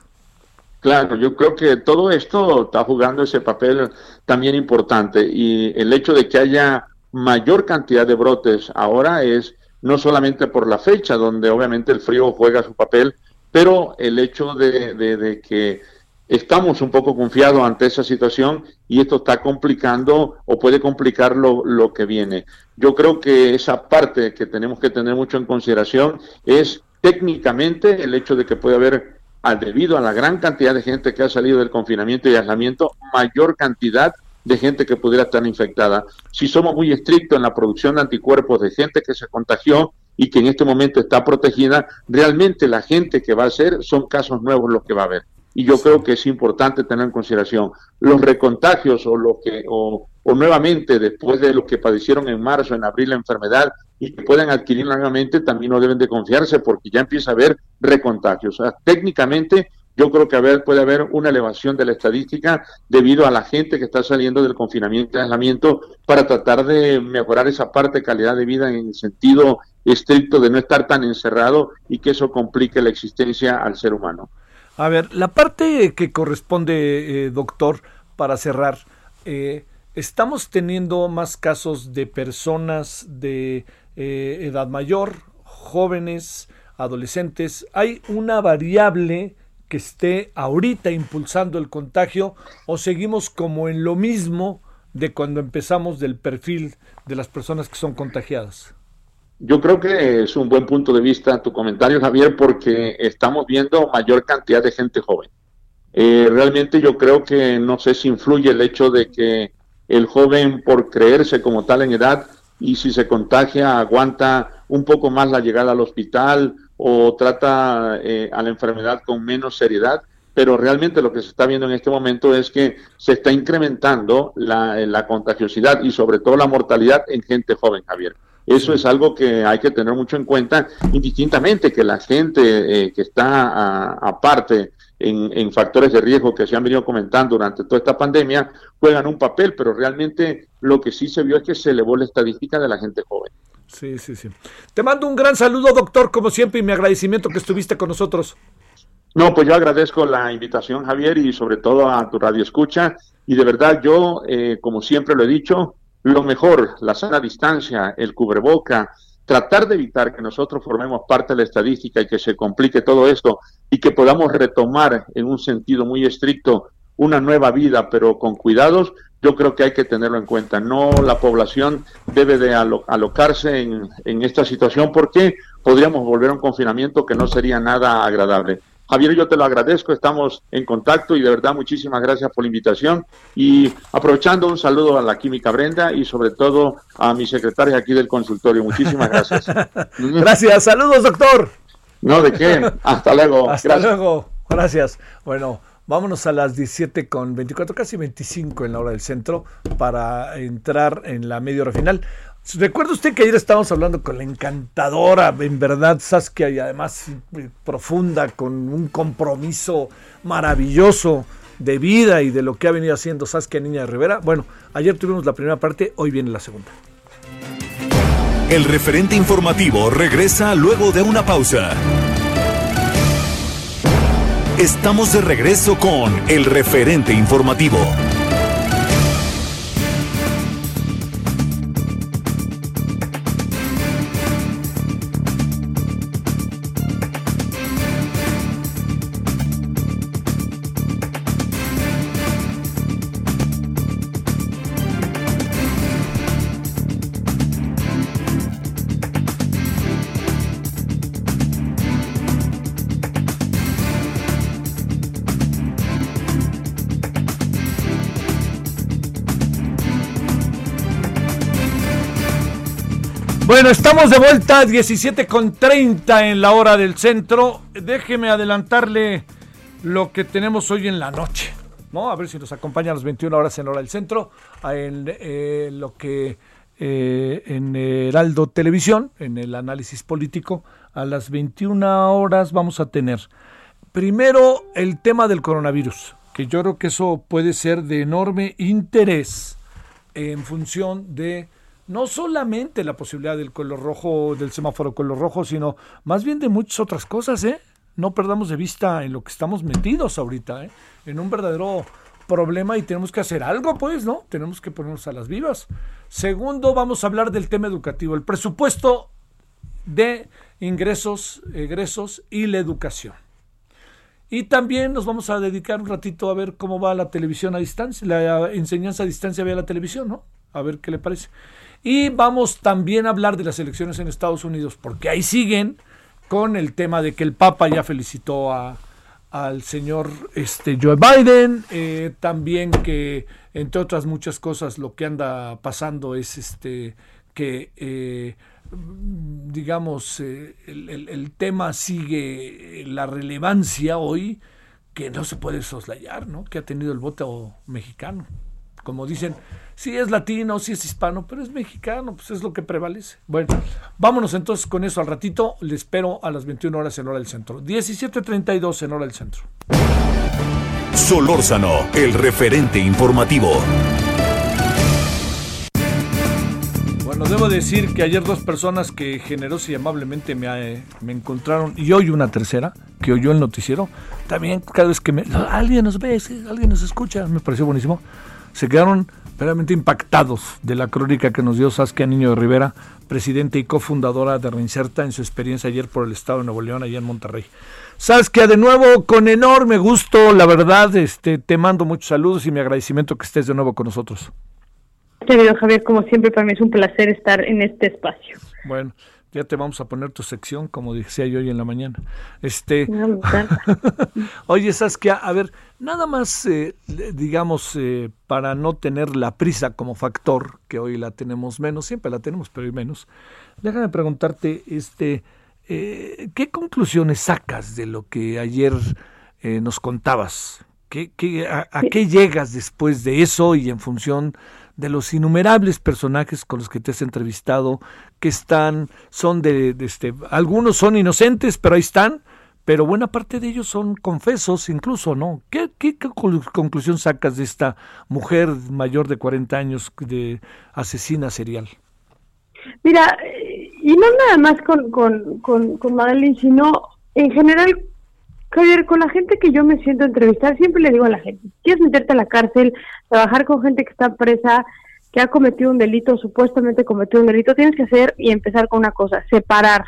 Claro, yo creo que todo esto está jugando ese papel también importante y el hecho de que haya mayor cantidad de brotes ahora es no solamente por la fecha, donde obviamente el frío juega su papel, pero el hecho de, que estamos un poco confiados ante esa situación y esto está complicando o puede complicar lo, lo que viene. Yo creo que esa parte que tenemos que tener mucho en consideración es técnicamente el hecho de que puede haber, debido a la gran cantidad de gente que ha salido del confinamiento y aislamiento, mayor cantidad de gente que pudiera estar infectada. Si somos muy estrictos en la producción de anticuerpos de gente que se contagió y que en este momento está protegida, realmente la gente que va a ser son casos nuevos los que va a haber. Y yo creo que es importante tener en consideración los recontagios o lo que o, nuevamente después de lo que padecieron en marzo, en abril la enfermedad, y que puedan adquirir nuevamente, también no deben de confiarse porque ya empieza a haber recontagios. O sea, técnicamente yo creo que puede haber una elevación de la estadística debido a la gente que está saliendo del confinamiento y aislamiento para tratar de mejorar esa parte de calidad de vida en el sentido estricto de no estar tan encerrado y que eso complique la existencia al ser humano. A ver, la parte que corresponde, eh, doctor, para cerrar, eh, estamos teniendo más casos de personas de eh, edad mayor, jóvenes, adolescentes. ¿Hay una variable que esté ahorita impulsando el contagio o seguimos como en lo mismo de cuando empezamos del perfil de las personas que son contagiadas? Yo creo que es un buen punto de vista tu comentario, Javier, porque estamos viendo mayor cantidad de gente joven. Eh, realmente yo creo que no sé si influye el hecho de que el joven, por creerse como tal en edad, y si se contagia aguanta un poco más la llegada al hospital o trata eh, a la enfermedad con menos seriedad, pero realmente lo que se está viendo en este momento es que se está incrementando la, la contagiosidad y sobre todo la mortalidad en gente joven, Javier. Eso es algo que hay que tener mucho en cuenta, indistintamente que la gente eh, que está aparte en, factores de riesgo que se han venido comentando durante toda esta pandemia, juegan un papel, pero realmente lo que sí se vio es que se elevó la estadística de la gente joven. Sí, sí, sí. Te mando un gran saludo, doctor, como siempre, y mi agradecimiento que estuviste con nosotros. No, pues yo agradezco la invitación, Javier, y sobre todo a tu radio escucha. Y de verdad, yo, eh, como siempre lo he dicho, lo mejor, la sana distancia, el cubreboca, tratar de evitar que nosotros formemos parte de la estadística y que se complique todo esto y que podamos retomar en un sentido muy estricto una nueva vida, pero con cuidados, yo creo que hay que tenerlo en cuenta. No la población debe de alocarse en, en esta situación porque podríamos volver a un confinamiento que no sería nada agradable. Javier, yo te lo agradezco, estamos en contacto y de verdad muchísimas gracias por la invitación. Y aprovechando un saludo a la química Brenda y sobre todo a mi secretaria aquí del consultorio. Muchísimas gracias. gracias, saludos doctor. No, de qué. Hasta luego. Hasta luego. Gracias. Bueno. Vámonos a las 17 con 24, casi 25 en la hora del centro para entrar en la media hora final. Recuerda usted que ayer estábamos hablando con la encantadora, en verdad, Saskia, y además eh, profunda, con un compromiso maravilloso de vida y de lo que ha venido haciendo Saskia Niña de Rivera. Bueno, ayer tuvimos la primera parte, hoy viene la segunda. El referente informativo regresa luego de una pausa. Estamos de regreso con el referente informativo. Bueno, estamos de vuelta, 17 con 30 en la hora del centro. Déjeme adelantarle lo que tenemos hoy en la noche. ¿no? A ver si nos acompaña a las 21 horas en la hora del centro, en eh, lo que eh, en Heraldo Televisión, en el análisis político, a las 21 horas vamos a tener primero el tema del coronavirus, que yo creo que eso puede ser de enorme interés en función de no solamente la posibilidad del color rojo, del semáforo color rojo, sino más bien de muchas otras cosas, ¿eh? No perdamos de vista en lo que estamos metidos ahorita, ¿eh? En un verdadero problema y tenemos que hacer algo, pues, ¿no? Tenemos que ponernos a las vivas. Segundo, vamos a hablar del tema educativo, el presupuesto de ingresos, egresos y la educación. Y también nos vamos a dedicar un ratito a ver cómo va la televisión a distancia, la enseñanza a distancia vía la televisión, ¿no? A ver qué le parece. Y vamos también a hablar de las elecciones en Estados Unidos, porque ahí siguen con el tema de que el Papa ya felicitó a, al señor este, Joe Biden, eh, también que entre otras muchas cosas lo que anda pasando es este que eh, digamos eh, el, el, tema sigue la relevancia hoy que no se puede soslayar, ¿no? Que ha tenido el voto mexicano. Como dicen, si es latino, si es hispano, pero es mexicano, pues es lo que prevalece. Bueno, vámonos entonces con eso al ratito. Le espero a las 21 horas en hora del centro. 17.32 en hora del centro. Solórzano, el referente informativo. Bueno, debo decir que ayer dos personas que generosa y amablemente me, eh, me, encontraron, y hoy una tercera, que oyó el noticiero, también cada vez que me, alguien nos ve, alguien nos escucha, me pareció buenísimo, se quedaron realmente impactados de la crónica que nos dio Saskia Niño de Rivera, presidente y cofundadora de Reinserta en su experiencia ayer por el estado de Nuevo León, allá en Monterrey. Saskia, de nuevo, con enorme gusto, la verdad, este, te mando muchos saludos y mi agradecimiento que estés de nuevo con nosotros. Querido Javier, como siempre, para mí es un placer estar en este espacio. Bueno, ya te vamos a poner tu sección, como decía yo hoy en la mañana. Este, oye, Saskia, a ver, nada más, eh, digamos, eh, para no tener la prisa como factor, que hoy la tenemos menos, siempre la tenemos, pero hoy menos. Déjame preguntarte, este, eh, ¿qué conclusiones sacas de lo que ayer nos contabas? ¿Qué, qué, a, a, qué llegas después de eso y en función de los innumerables personajes con los que te has entrevistado, que están, son de, este, algunos son inocentes, pero ahí están, pero buena parte de ellos son confesos incluso, ¿no? ¿Qué, conclusión sacas de esta mujer mayor de 40 años de asesina serial? Mira, y no nada más con, con, con, con Madeline, sino en general Javier, con la gente que yo me siento entrevistar, siempre le digo a la gente, quieres meterte a la cárcel, trabajar con gente que está presa, que ha cometido un delito, supuestamente cometido un delito, tienes que hacer y empezar con una cosa, separar.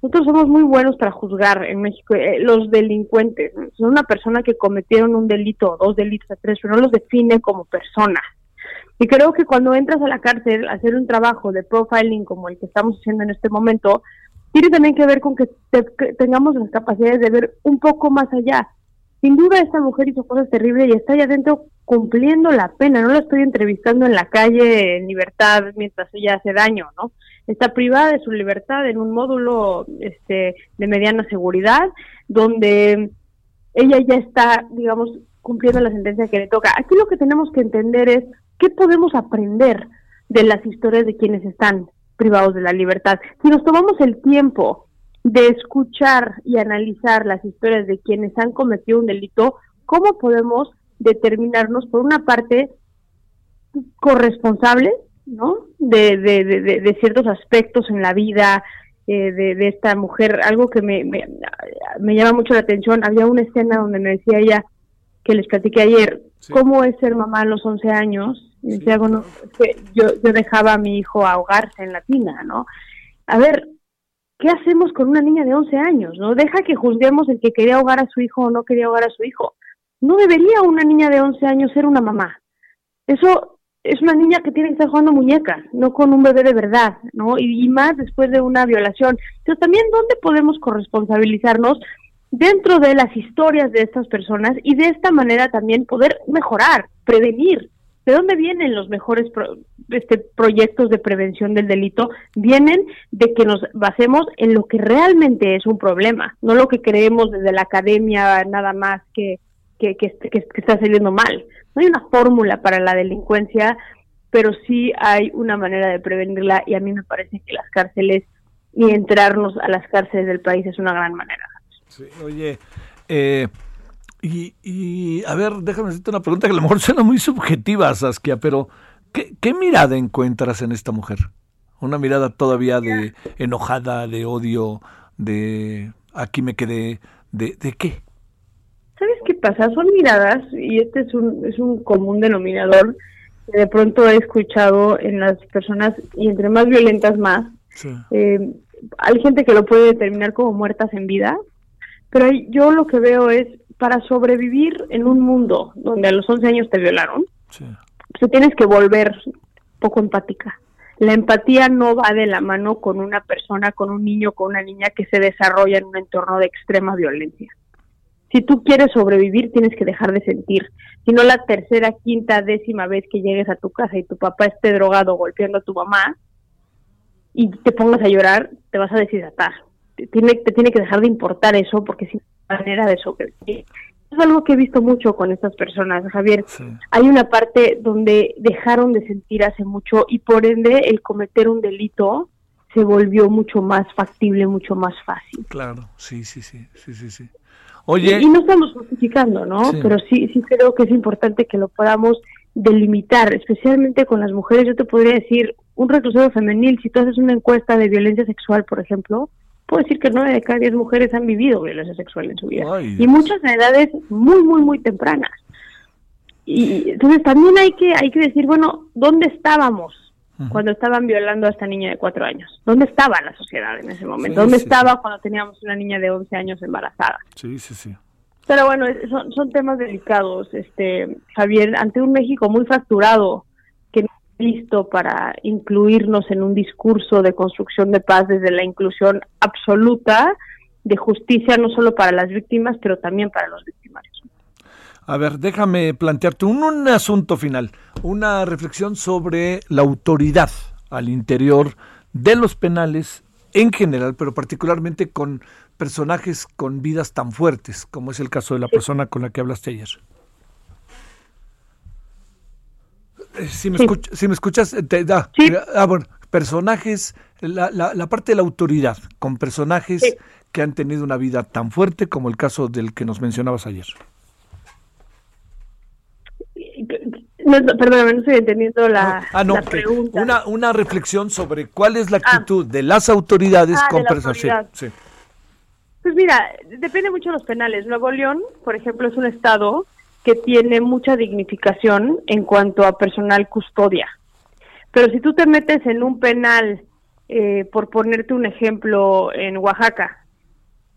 Nosotros somos muy buenos para juzgar en México eh, los delincuentes. Son una persona que cometieron un delito, dos delitos, tres, pero no los define como personas. Y creo que cuando entras a la cárcel hacer un trabajo de profiling como el que estamos haciendo en este momento, tiene también que ver con que, tengamos las capacidades de ver un poco más allá. Sin duda esta mujer hizo cosas terribles y está ahí adentro cumpliendo la pena. No la estoy entrevistando en la calle en libertad mientras ella hace daño, ¿no? Está privada de su libertad en un módulo este, de mediana seguridad donde ella ya está, digamos, cumpliendo la sentencia que le toca. Aquí lo que tenemos que entender es qué podemos aprender de las historias de quienes están privados de la libertad. Si nos tomamos el tiempo de escuchar y analizar las historias de quienes han cometido un delito, ¿cómo podemos determinarnos, por una parte, corresponsables ¿no? de, de, de, ciertos aspectos en la vida eh, de, esta mujer? Algo que me, me, me llama mucho la atención, había una escena donde me decía ella, que les platiqué ayer, cómo es ser mamá a los 11 años y decía, bueno, que yo, yo dejaba a mi hijo ahogarse en la tina, ¿no? A ver, ¿qué hacemos con una niña de 11 años? ¿No? Deja que juzguemos el que quería ahogar a su hijo o no quería ahogar a su hijo. No debería una niña de 11 años ser una mamá. Eso es una niña que tiene que estar jugando muñecas, no con un bebé de verdad, ¿no? Y, más después de una violación. Pero también, ¿dónde podemos corresponsabilizarnos dentro de las historias de estas personas y de esta manera también poder mejorar, prevenir? ¿De dónde vienen los mejores este, proyectos de prevención del delito? Vienen de que nos basemos en lo que realmente es un problema, no lo que creemos desde la academia nada más que, que, que, que está saliendo mal. No hay una fórmula para la delincuencia, pero sí hay una manera de prevenirla y a mí me parece que las cárceles y entrarnos a las cárceles del país es una gran manera. Sí, oye, eh, y, y, a ver, déjame hacerte una pregunta que a lo mejor suena muy subjetiva, Saskia, pero ¿qué, ¿qué, mirada encuentras en esta mujer? Una mirada todavía de enojada, de odio, de aquí me quedé, de, de qué? ¿Sabes qué pasa? Son miradas, y este es un, es un común denominador que de pronto he escuchado en las personas, y entre más violentas más. Eh, hay gente que lo puede determinar como muertas en vida, pero yo lo que veo es para sobrevivir en un mundo donde a los 11 años te violaron, sí. tú tienes que volver poco empática. La empatía no va de la mano con una persona, con un niño, con una niña que se desarrolla en un entorno de extrema violencia. Si tú quieres sobrevivir, tienes que dejar de sentir. Si no, la tercera, quinta, décima vez que llegues a tu casa y tu papá esté drogado golpeando a tu mamá y te pongas a llorar, te vas a deshidratar. Tiene, te tiene que dejar de importar eso porque si manera de sobrevivir. Es algo que he visto mucho con estas personas, Javier. Hay una parte donde dejaron de sentir hace mucho y por ende el cometer un delito se volvió mucho más factible, mucho más fácil. Claro, sí, sí, sí, sí, sí, sí. Oye, y, no estamos justificando, ¿no? Pero sí, sí creo que es importante que lo podamos delimitar, especialmente con las mujeres. Yo te podría decir, un reclusorio femenil, si tú haces una encuesta de violencia sexual, por ejemplo, puedo decir que nueve de cada diez mujeres han vivido violencia sexual en su vida. y muchas a edades muy, muy, muy tempranas. Y entonces también hay que, hay que decir, bueno, ¿dónde estábamos cuando estaban violando a esta niña de cuatro años? ¿Dónde estaba la sociedad en ese momento? ¿Dónde estaba cuando teníamos una niña de once años embarazada? Sí, sí, sí. Pero bueno, son, son temas delicados, este Javier, ante un México muy fracturado, listo para incluirnos en un discurso de construcción de paz desde la inclusión absoluta de justicia, no solo para las víctimas, pero también para los. A ver, déjame plantearte un, un asunto final, una reflexión sobre la autoridad al interior de los penales en general, pero particularmente con personajes con vidas tan fuertes, como es el caso de la persona con la que hablaste ayer. Eh, si me, si me escuchas, te da. Ah, bueno, personajes, la, la, parte de la autoridad, con personajes que han tenido una vida tan fuerte como el caso del que nos mencionabas ayer. No, perdóname, no estoy entendiendo la, ah, no, pregunta. Una, una reflexión sobre cuál es la actitud de las autoridades ah, con personas. Sí, Pues mira, depende mucho de los penales. Nuevo León, por ejemplo, es un estado que tiene mucha dignificación en cuanto a personal custodia. Pero si tú te metes en un penal, eh, por ponerte un ejemplo, en Oaxaca,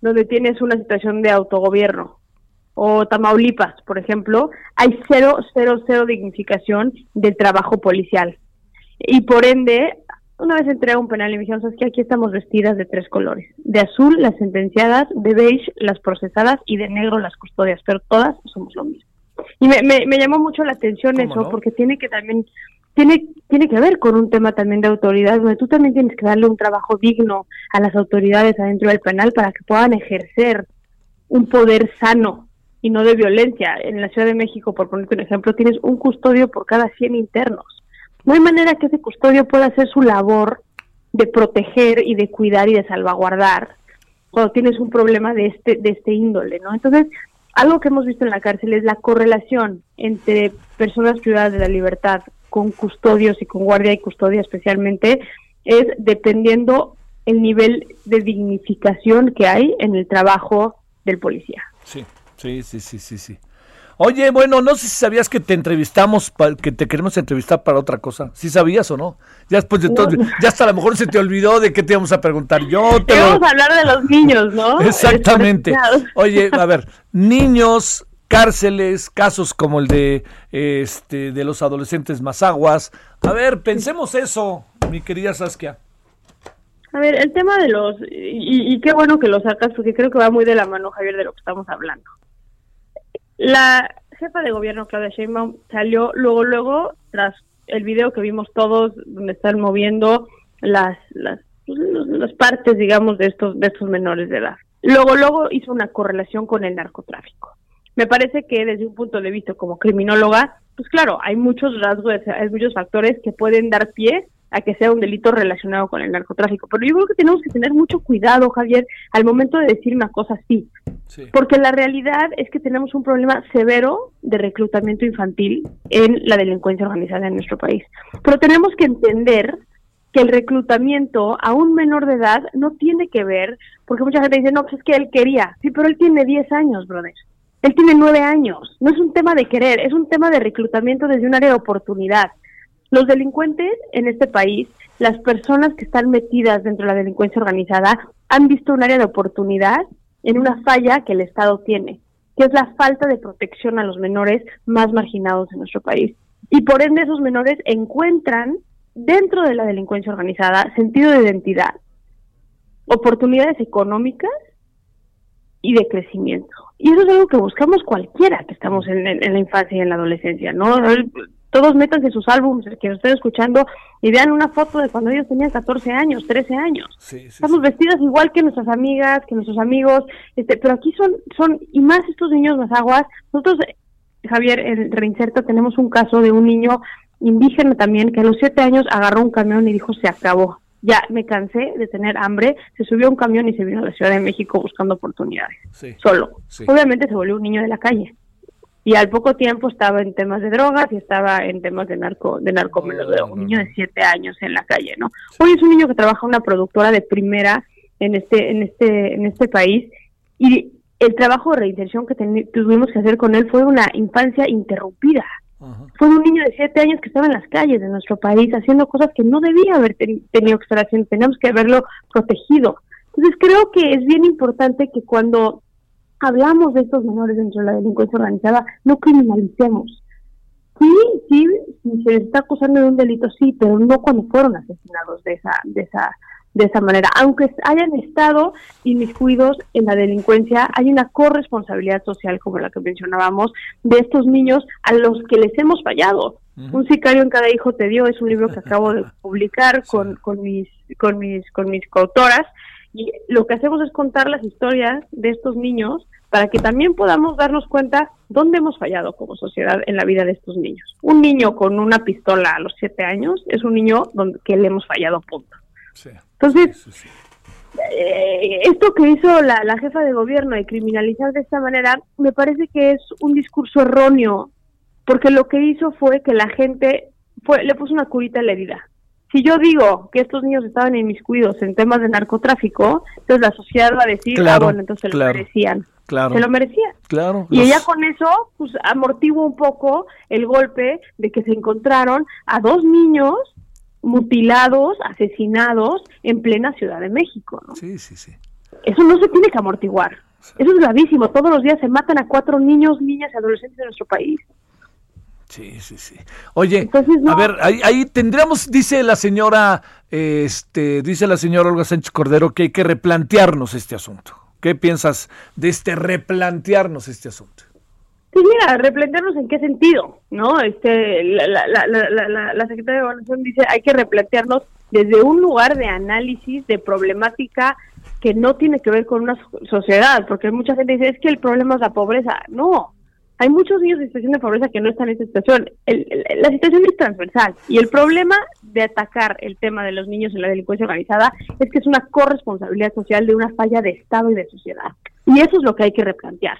donde tienes una situación de autogobierno, o Tamaulipas, por ejemplo, hay cero, cero, cero dignificación del trabajo policial. Y por ende, una vez entré a un penal y me dijeron, que aquí estamos vestidas de tres colores. De azul las sentenciadas, de beige las procesadas y de negro las custodias, pero todas somos lo mismo. Y me, me, llamó mucho la atención eso, porque tiene que también, tiene, tiene que ver con un tema también de autoridad, donde tú también tienes que darle un trabajo digno a las autoridades adentro del penal para que puedan ejercer un poder sano y no de violencia. En la Ciudad de México, por ponerte un ejemplo, tienes un custodio por cada 100 internos. No hay manera que ese custodio pueda hacer su labor de proteger y de cuidar y de salvaguardar cuando tienes un problema de este de este índole, ¿no? Entonces, algo que hemos visto en la cárcel es la correlación entre personas privadas de la libertad con custodios y con guardia y custodia especialmente es dependiendo el nivel de dignificación que hay en el trabajo del policía. Sí. Sí, sí, sí, sí, sí. Oye, bueno, no sé si sabías que te entrevistamos, que te queremos entrevistar para otra cosa. ¿Sí sabías o no? Ya después de todo, ya hasta a lo mejor se te olvidó de qué te íbamos a preguntar. Yo te Vamos a hablar de los niños, ¿no? Exactamente. Oye, a ver, niños, cárceles, casos como el de este de los adolescentes Mazaguas. A ver, pensemos eso, mi querida Saskia. A ver, el tema de los, y, y, qué bueno que lo sacas porque creo que va muy de la mano, Javier, de lo que estamos hablando. La jefa de gobierno, Claudia Sheinbaum, salió luego, luego, tras el video que vimos todos, donde están moviendo las, las, las partes, digamos, de estos, de estos menores de edad. Luego, luego hizo una correlación con el narcotráfico. Me parece que desde un punto de vista como criminóloga, pues claro, hay muchos rasgos, hay muchos factores que pueden dar pie a que sea un delito relacionado con el narcotráfico. Pero yo creo que tenemos que tener mucho cuidado, Javier, al momento de decir una cosa así. Porque la realidad es que tenemos un problema severo de reclutamiento infantil en la delincuencia organizada en nuestro país. Pero tenemos que entender que el reclutamiento a un menor de edad no tiene que ver, porque mucha gente dice, no, pues es que él quería. Sí, pero él tiene 10 años, brother. Él tiene 9 años. No es un tema de querer, es un tema de reclutamiento desde un área de oportunidad. Los delincuentes en este país, las personas que están metidas dentro de la delincuencia organizada, han visto un área de oportunidad en una falla que el Estado tiene, que es la falta de protección a los menores más marginados en nuestro país. Y por ende esos menores encuentran dentro de la delincuencia organizada sentido de identidad, oportunidades económicas y de crecimiento. Y eso es algo que buscamos cualquiera que estamos en, en la infancia y en la adolescencia, ¿no? Todos métanse sus álbumes, que nos estén escuchando, y vean una foto de cuando ellos tenían 14 años, 13 años. Estamos vestidas igual que nuestras amigas, que nuestros amigos, este, pero aquí son, son, y más estos niños más aguas. Nosotros, Javier, en Reinserta tenemos un caso de un niño indígena también, que a los 7 años agarró un camión y dijo, se acabó. Ya me cansé de tener hambre, se subió a un camión y se vino a la Ciudad de México buscando oportunidades. Solo. Obviamente se volvió un niño de la calle y al poco tiempo estaba en temas de drogas y estaba en temas de narco de narcomenudeo, un niño de siete años en la calle, ¿no? Hoy es un niño que trabaja en una productora de primera en este en este en este país y el trabajo de reinserción que tuvimos que hacer con él fue una infancia interrumpida. Fue un niño de siete años que estaba en las calles de nuestro país haciendo cosas que no debía haber tenido que estar haciendo, teníamos que haberlo protegido. Entonces creo que es bien importante que cuando hablamos de estos menores dentro de la delincuencia organizada, no criminalicemos. Sí, sí, se les está acusando de un delito, sí, pero no cuando fueron asesinados de esa, de esa, de esa manera. Aunque hayan estado inmiscuidos en la delincuencia, hay una corresponsabilidad social, como la que mencionábamos, de estos niños a los que les hemos fallado. Un sicario en cada hijo te dio es un libro que acabo de publicar con, con mis con mis con mis coautoras y lo que hacemos es contar las historias de estos niños para que también podamos darnos cuenta dónde hemos fallado como sociedad en la vida de estos niños. Un niño con una pistola a los siete años es un niño donde, que le hemos fallado punto. Entonces, eh, esto que hizo la, la jefa de gobierno de criminalizar de esta manera, me parece que es un discurso erróneo, porque lo que hizo fue que la gente fue, le puso una curita a la herida. Si yo digo que estos niños estaban inmiscuidos en temas de narcotráfico, entonces la sociedad va a decir, ah, Claro, bueno, entonces claro, lo merecían. Claro. Se lo merecían. Claro. Y los- ella con eso, pues amortigua un poco el golpe de que se encontraron a dos niños mutilados, asesinados en plena Ciudad de México, ¿no? Sí, sí, sí. Eso no se tiene que amortiguar. Eso es gravísimo. Todos los días se matan a cuatro niños, niñas y adolescentes de nuestro país. Sí, sí, sí. Oye, Entonces, no. a ver, ahí, ahí tendríamos, dice la señora, este, dice la señora Olga Sánchez Cordero que hay que replantearnos este asunto. ¿Qué piensas de este replantearnos este asunto? Sí, mira, replantearnos en qué sentido, ¿no? Este, la, la, la, la, la- la- la secretaria de Gobernación dice hay que replantearnos desde un lugar de análisis, de problemática que no tiene que ver con una so- sociedad, porque mucha gente dice es que el problema es la pobreza. No, hay muchos niños en situación de pobreza que no están en esta situación. El- el- la situación es transversal y el problema de atacar el tema de los niños en la delincuencia organizada es que es una corresponsabilidad social de una falla de Estado y de sociedad. Y eso es lo que hay que replantear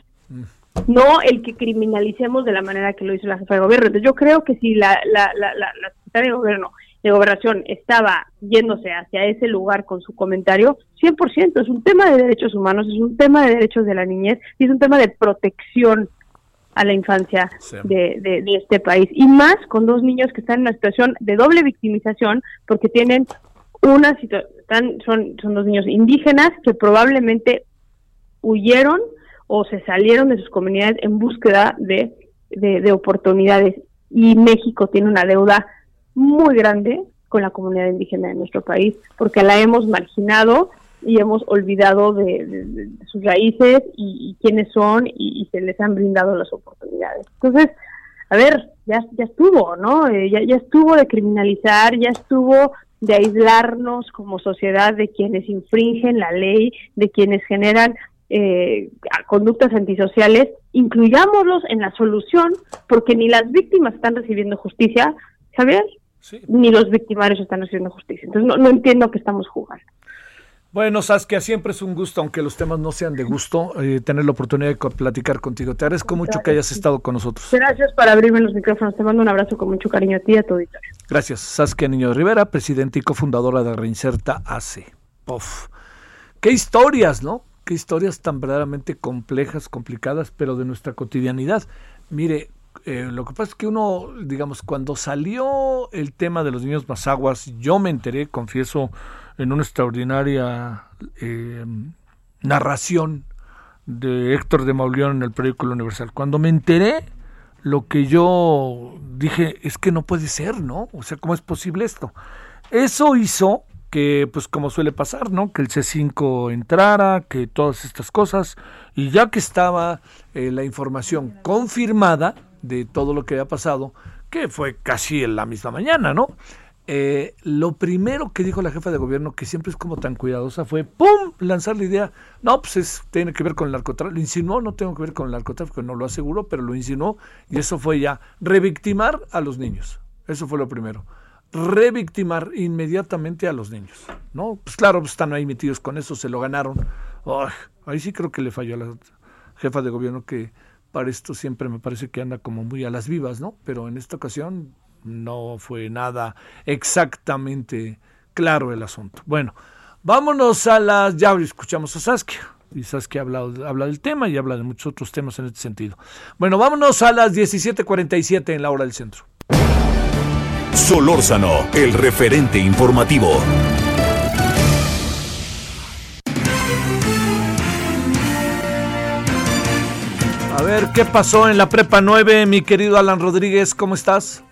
no el que criminalicemos de la manera que lo hizo la jefa de gobierno. Entonces yo creo que si la, la, la, la, la secretaria de gobierno de gobernación estaba yéndose hacia ese lugar con su comentario, 100% es un tema de derechos humanos, es un tema de derechos de la niñez y es un tema de protección a la infancia Sí. de, de, de este país. Y más con dos niños que están en una situación de doble victimización porque tienen una situación, son, son dos niños indígenas que probablemente huyeron o se salieron de sus comunidades en búsqueda de, de, de oportunidades. Y México tiene una deuda muy grande con la comunidad indígena de nuestro país, porque la hemos marginado y hemos olvidado de, de- de sus raíces y, y quiénes son y, y se les han brindado las oportunidades. Entonces, a ver, ya, ya estuvo, ¿no? Eh, ya, ya estuvo de criminalizar, ya estuvo de aislarnos como sociedad de quienes infringen la ley, de quienes generan eh, a- conductas antisociales, incluyámoslos en la solución, porque ni las víctimas están recibiendo justicia, Javier, Sí. ni los victimarios están recibiendo justicia. Entonces no, no entiendo que estamos jugando. Bueno, Saskia, siempre es un gusto, aunque los temas no sean de gusto, eh, tener la oportunidad de platicar contigo. Te agradezco mucho que hayas estado con nosotros. Gracias por abrirme los micrófonos. Te mando un abrazo con mucho cariño a ti y a tu auditorio. Gracias, Saskia Niño de Rivera, presidenta y cofundadora de Reinserta AC. Pof. Qué historias, ¿no? Qué historias tan verdaderamente complejas, complicadas, pero de nuestra cotidianidad. Mire, eh, lo que pasa es que uno, digamos, cuando salió el tema de los niños mazaguas, yo me enteré, confieso, en una extraordinaria eh, narración de Héctor de Mauleón en el periódico Universal. Cuando me enteré, lo que yo dije es que no puede ser, ¿no? O sea, ¿cómo es posible esto? Eso hizo que, pues como suele pasar, ¿no? Que el C5 entrara, que todas estas cosas, y ya que estaba eh, la información confirmada de todo lo que había pasado, que fue casi en la misma mañana, ¿no? Eh, lo primero que dijo la jefa de gobierno, que siempre es como tan cuidadosa, fue ¡pum! lanzar la idea. No, pues es- tiene que ver con el narcotráfico. Lo insinuó, no tengo que ver con el narcotráfico, no lo aseguró, pero lo insinuó. Y eso fue ya revictimar a los niños. Eso fue lo primero. Revictimar inmediatamente a los niños. ¿No? Pues claro, pues están ahí metidos con eso, se lo ganaron. Ahí sí creo que le falló a la jefa de gobierno que para esto siempre me parece que anda como muy a las vivas, ¿no? Pero en esta ocasión no fue nada exactamente claro el asunto. Bueno, vámonos a las... Ya escuchamos a Saskia. Y Saskia habla, habla del tema y habla de muchos otros temas en este sentido. Bueno, vámonos a las 17:47 en la hora del centro. Solórzano, el referente informativo. A ver, ¿qué pasó en la Prepa 9, mi querido Alan Rodríguez? ¿Cómo estás?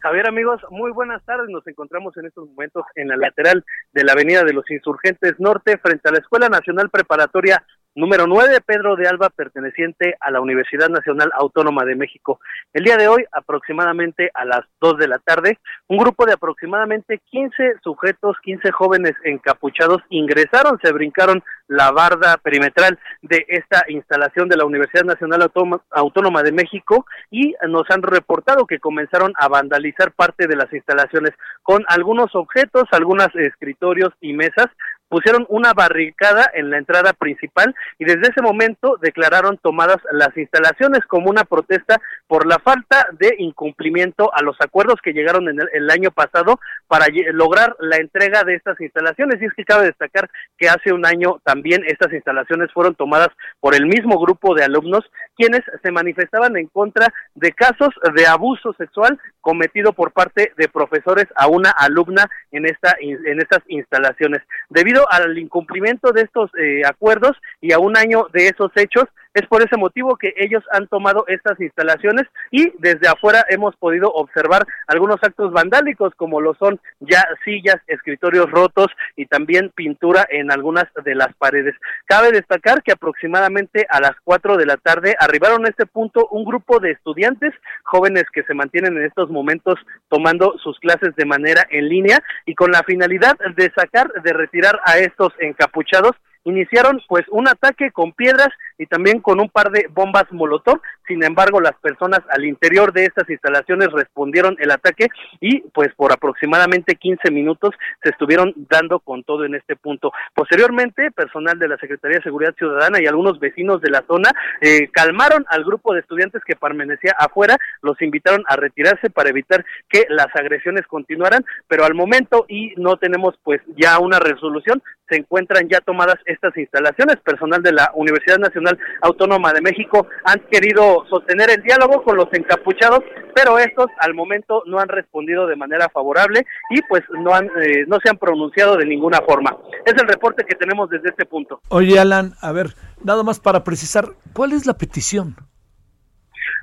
Javier, amigos, muy buenas tardes. Nos encontramos en estos momentos en la lateral de la Avenida de los Insurgentes Norte, frente a la Escuela Nacional Preparatoria número 9, Pedro de Alba, perteneciente a la Universidad Nacional Autónoma de México. El día de hoy, aproximadamente a las 2 de la tarde, un grupo de aproximadamente 15 sujetos, 15 jóvenes encapuchados ingresaron, se brincaron la barda perimetral de esta instalación de la Universidad Nacional Autónoma- Autónoma de México y nos han reportado que comenzaron a vandalizar parte de las instalaciones con algunos objetos, algunos escritorios y mesas, pusieron una barricada en la entrada principal y desde ese momento declararon tomadas las instalaciones como una protesta por la falta de incumplimiento a los acuerdos que llegaron en el, año pasado para lograr la entrega de estas instalaciones. Y es que cabe destacar que hace un año también estas instalaciones fueron tomadas por el mismo grupo de alumnos quienes se manifestaban en contra de casos de abuso sexual cometido por parte de profesores a una alumna en esta en estas instalaciones. Debido al incumplimiento de estos eh, acuerdos y a un año de esos hechos, es por ese motivo que ellos han tomado estas instalaciones y desde afuera hemos podido observar algunos actos vandálicos como lo son ya sillas, escritorios rotos y también pintura en algunas de las paredes. Cabe destacar que aproximadamente a las 4 de la tarde arribaron a este punto un grupo de estudiantes jóvenes que se mantienen en estos momentos tomando sus clases de manera en línea y con la finalidad de sacar, de retirar a estos encapuchados iniciaron pues un ataque con piedras y también con un par de bombas molotov. Sin embargo, las personas al interior de estas instalaciones respondieron el ataque y pues por aproximadamente 15 minutos se estuvieron dando con todo en este punto. Posteriormente, personal de la Secretaría de Seguridad Ciudadana y algunos vecinos de la zona eh, calmaron al grupo de estudiantes que permanecía afuera, los invitaron a retirarse para evitar que las agresiones continuaran, pero al momento y no tenemos pues ya una resolución, se encuentran ya tomadas estas instalaciones. Personal de la Universidad Nacional Autónoma de México han querido sostener el diálogo con los encapuchados, pero estos al momento no han respondido de manera favorable y pues no han eh, no se han pronunciado de ninguna forma. Es el reporte que tenemos desde este punto. Oye, Alan, a ver, nada más para precisar, ¿cuál es la petición?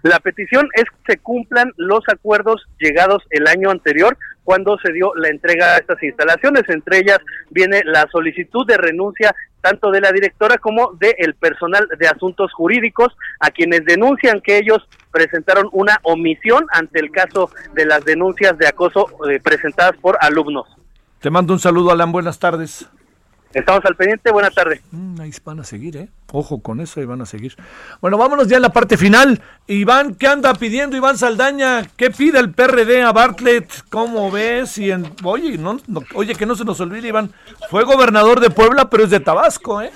La petición es que se cumplan los acuerdos llegados el año anterior cuando se dio la entrega a estas instalaciones. Entre ellas viene la solicitud de renuncia tanto de la directora como del personal de asuntos jurídicos, a quienes denuncian que ellos presentaron una omisión ante el caso de las denuncias de acoso eh, presentadas por alumnos. Te mando un saludo, Alan. Buenas tardes. Estamos al pendiente, buena tarde. Mm, ahí van a seguir, ¿eh? Ojo con eso, ahí van a seguir. Bueno, vámonos ya en la parte final. Iván, ¿qué anda pidiendo Iván Saldaña? ¿Qué pide el PRD a Bartlett? ¿Cómo ves? Y en... oye, no, oye, que no se nos olvide, Iván, fue gobernador de Puebla, pero es de Tabasco, ¿eh?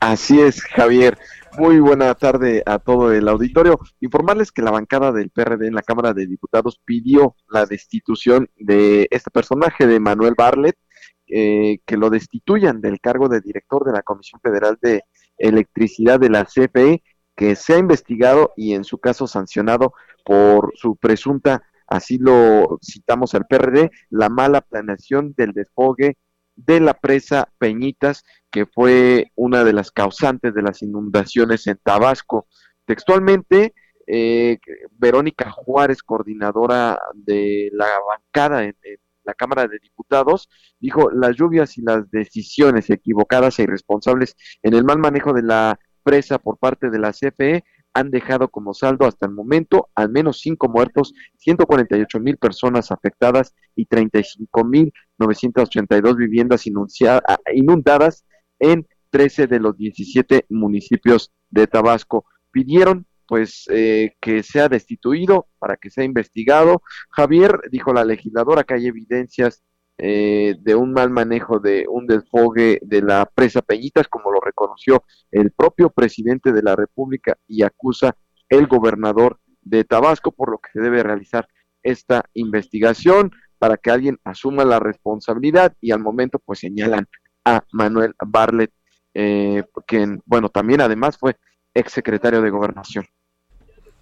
Así es, Javier. Muy buena tarde a todo el auditorio. Informarles que la bancada del PRD en la Cámara de Diputados pidió la destitución de este personaje de Manuel Bartlett eh, que lo destituyan del cargo de director de la Comisión Federal de Electricidad de la CFE, que se ha investigado y en su caso sancionado por su presunta, así lo citamos al PRD, la mala planeación del desfogue de la presa Peñitas, que fue una de las causantes de las inundaciones en Tabasco. Textualmente, eh, Verónica Juárez, coordinadora de la bancada en, en la Cámara de Diputados, dijo, las lluvias y las decisiones equivocadas e irresponsables en el mal manejo de la presa por parte de la CFE han dejado como saldo hasta el momento al menos cinco muertos, 148 mil personas afectadas y 35 mil 982 viviendas inundadas en 13 de los 17 municipios de Tabasco. Pidieron pues eh, que sea destituido para que sea investigado. Javier dijo la legisladora que hay evidencias eh, de un mal manejo de un desfogue de la presa Peñitas, como lo reconoció el propio presidente de la República y acusa el gobernador de Tabasco, por lo que se debe realizar esta investigación para que alguien asuma la responsabilidad y al momento pues señalan a Manuel Barlet, eh, quien, bueno, también además fue exsecretario de Gobernación.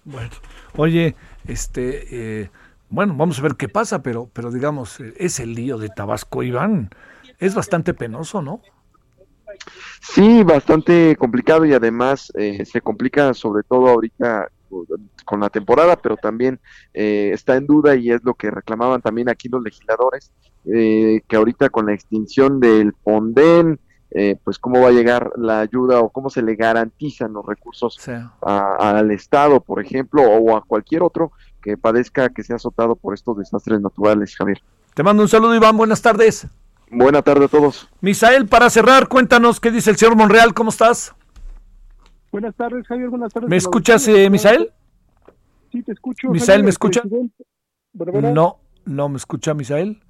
Bueno, oye, este, eh, bueno, vamos a ver qué pasa, pero, pero digamos, eh, es el lío de Tabasco, Iván. Es bastante penoso, ¿no? Sí, bastante complicado y además eh, se complica sobre todo ahorita con la temporada, pero también está en duda y es lo que reclamaban también aquí los legisladores, que ahorita con la extinción del Fonden, eh, pues cómo va a llegar la ayuda o cómo se le garantizan los recursos al Estado, por ejemplo, o a cualquier otro que padezca que sea azotado por estos desastres naturales, Javier. Te mando un saludo, Iván. Buenas tardes. Buenas tardes a todos. Misael, para cerrar, cuéntanos qué dice el señor Monreal. ¿Cómo estás? Buenas tardes, Javier. Buenas tardes. ¿Me escuchas, eh, Misael? Sí, te escucho. Misael, ¿me escucha? No, no me escucha Misael.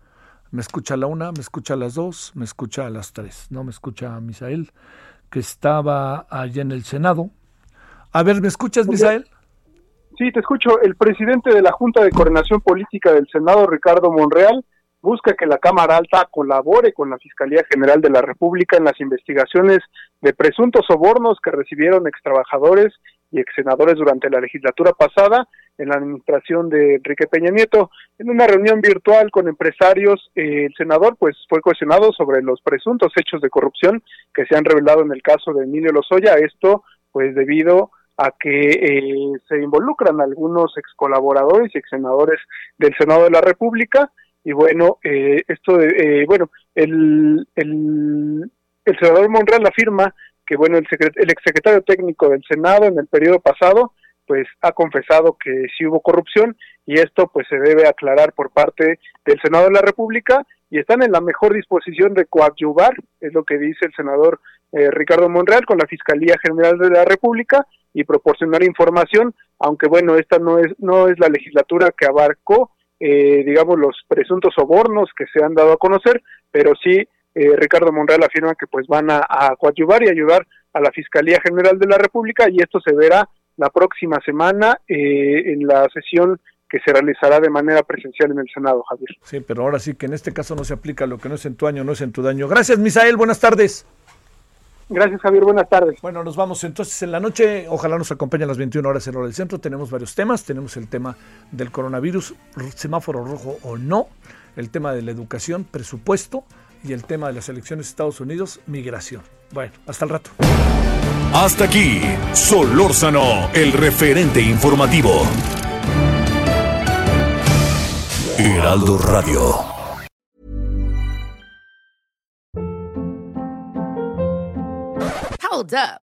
Me escucha a la una, me escucha a las dos, me escucha a las tres. No me escucha a Misael, que estaba allá en el Senado. A ver, ¿me escuchas, Misael? Sí, te escucho. El presidente de la Junta de Coordinación Política del Senado, Ricardo Monreal, busca que la Cámara Alta colabore con la Fiscalía General de la República en las investigaciones de presuntos sobornos que recibieron extrabajadores y exsenadores durante la legislatura pasada en la administración de Enrique Peña Nieto. En una reunión virtual con empresarios, eh, el senador pues fue cuestionado sobre los presuntos hechos de corrupción que se han revelado en el caso de Emilio Lozoya, esto pues debido a que eh, se involucran algunos ex colaboradores y ex senadores del Senado de la República y bueno, eh, esto de, eh, bueno, el, el, el senador Monreal afirma que bueno, el, el exsecretario técnico del Senado en el periodo pasado pues ha confesado que sí hubo corrupción y esto pues se debe aclarar por parte del Senado de la República y están en la mejor disposición de coadyuvar, es lo que dice el senador eh, Ricardo Monreal con la Fiscalía General de la República y proporcionar información, aunque bueno, esta no es no es la legislatura que abarcó eh, digamos, los presuntos sobornos que se han dado a conocer, pero sí eh, Ricardo Monreal afirma que pues van a, coadyuvar y ayudar a la Fiscalía General de la República y esto se verá la próxima semana eh, en la sesión que se realizará de manera presencial en el Senado, Javier. Sí, pero ahora sí que en este caso no se aplica lo que no es en tu año, no es en tu daño. Gracias, Misael, buenas tardes. Gracias, Javier. Buenas tardes. Bueno, nos vamos entonces en la noche. Ojalá nos acompañen a las 21 horas en hora del centro. Tenemos varios temas. Tenemos el tema del coronavirus, semáforo rojo o no, el tema de la educación, presupuesto y el tema de las elecciones de Estados Unidos, migración. Bueno, hasta el rato. Hasta aquí, Solórzano, el referente informativo. Heraldo Radio. Hold up.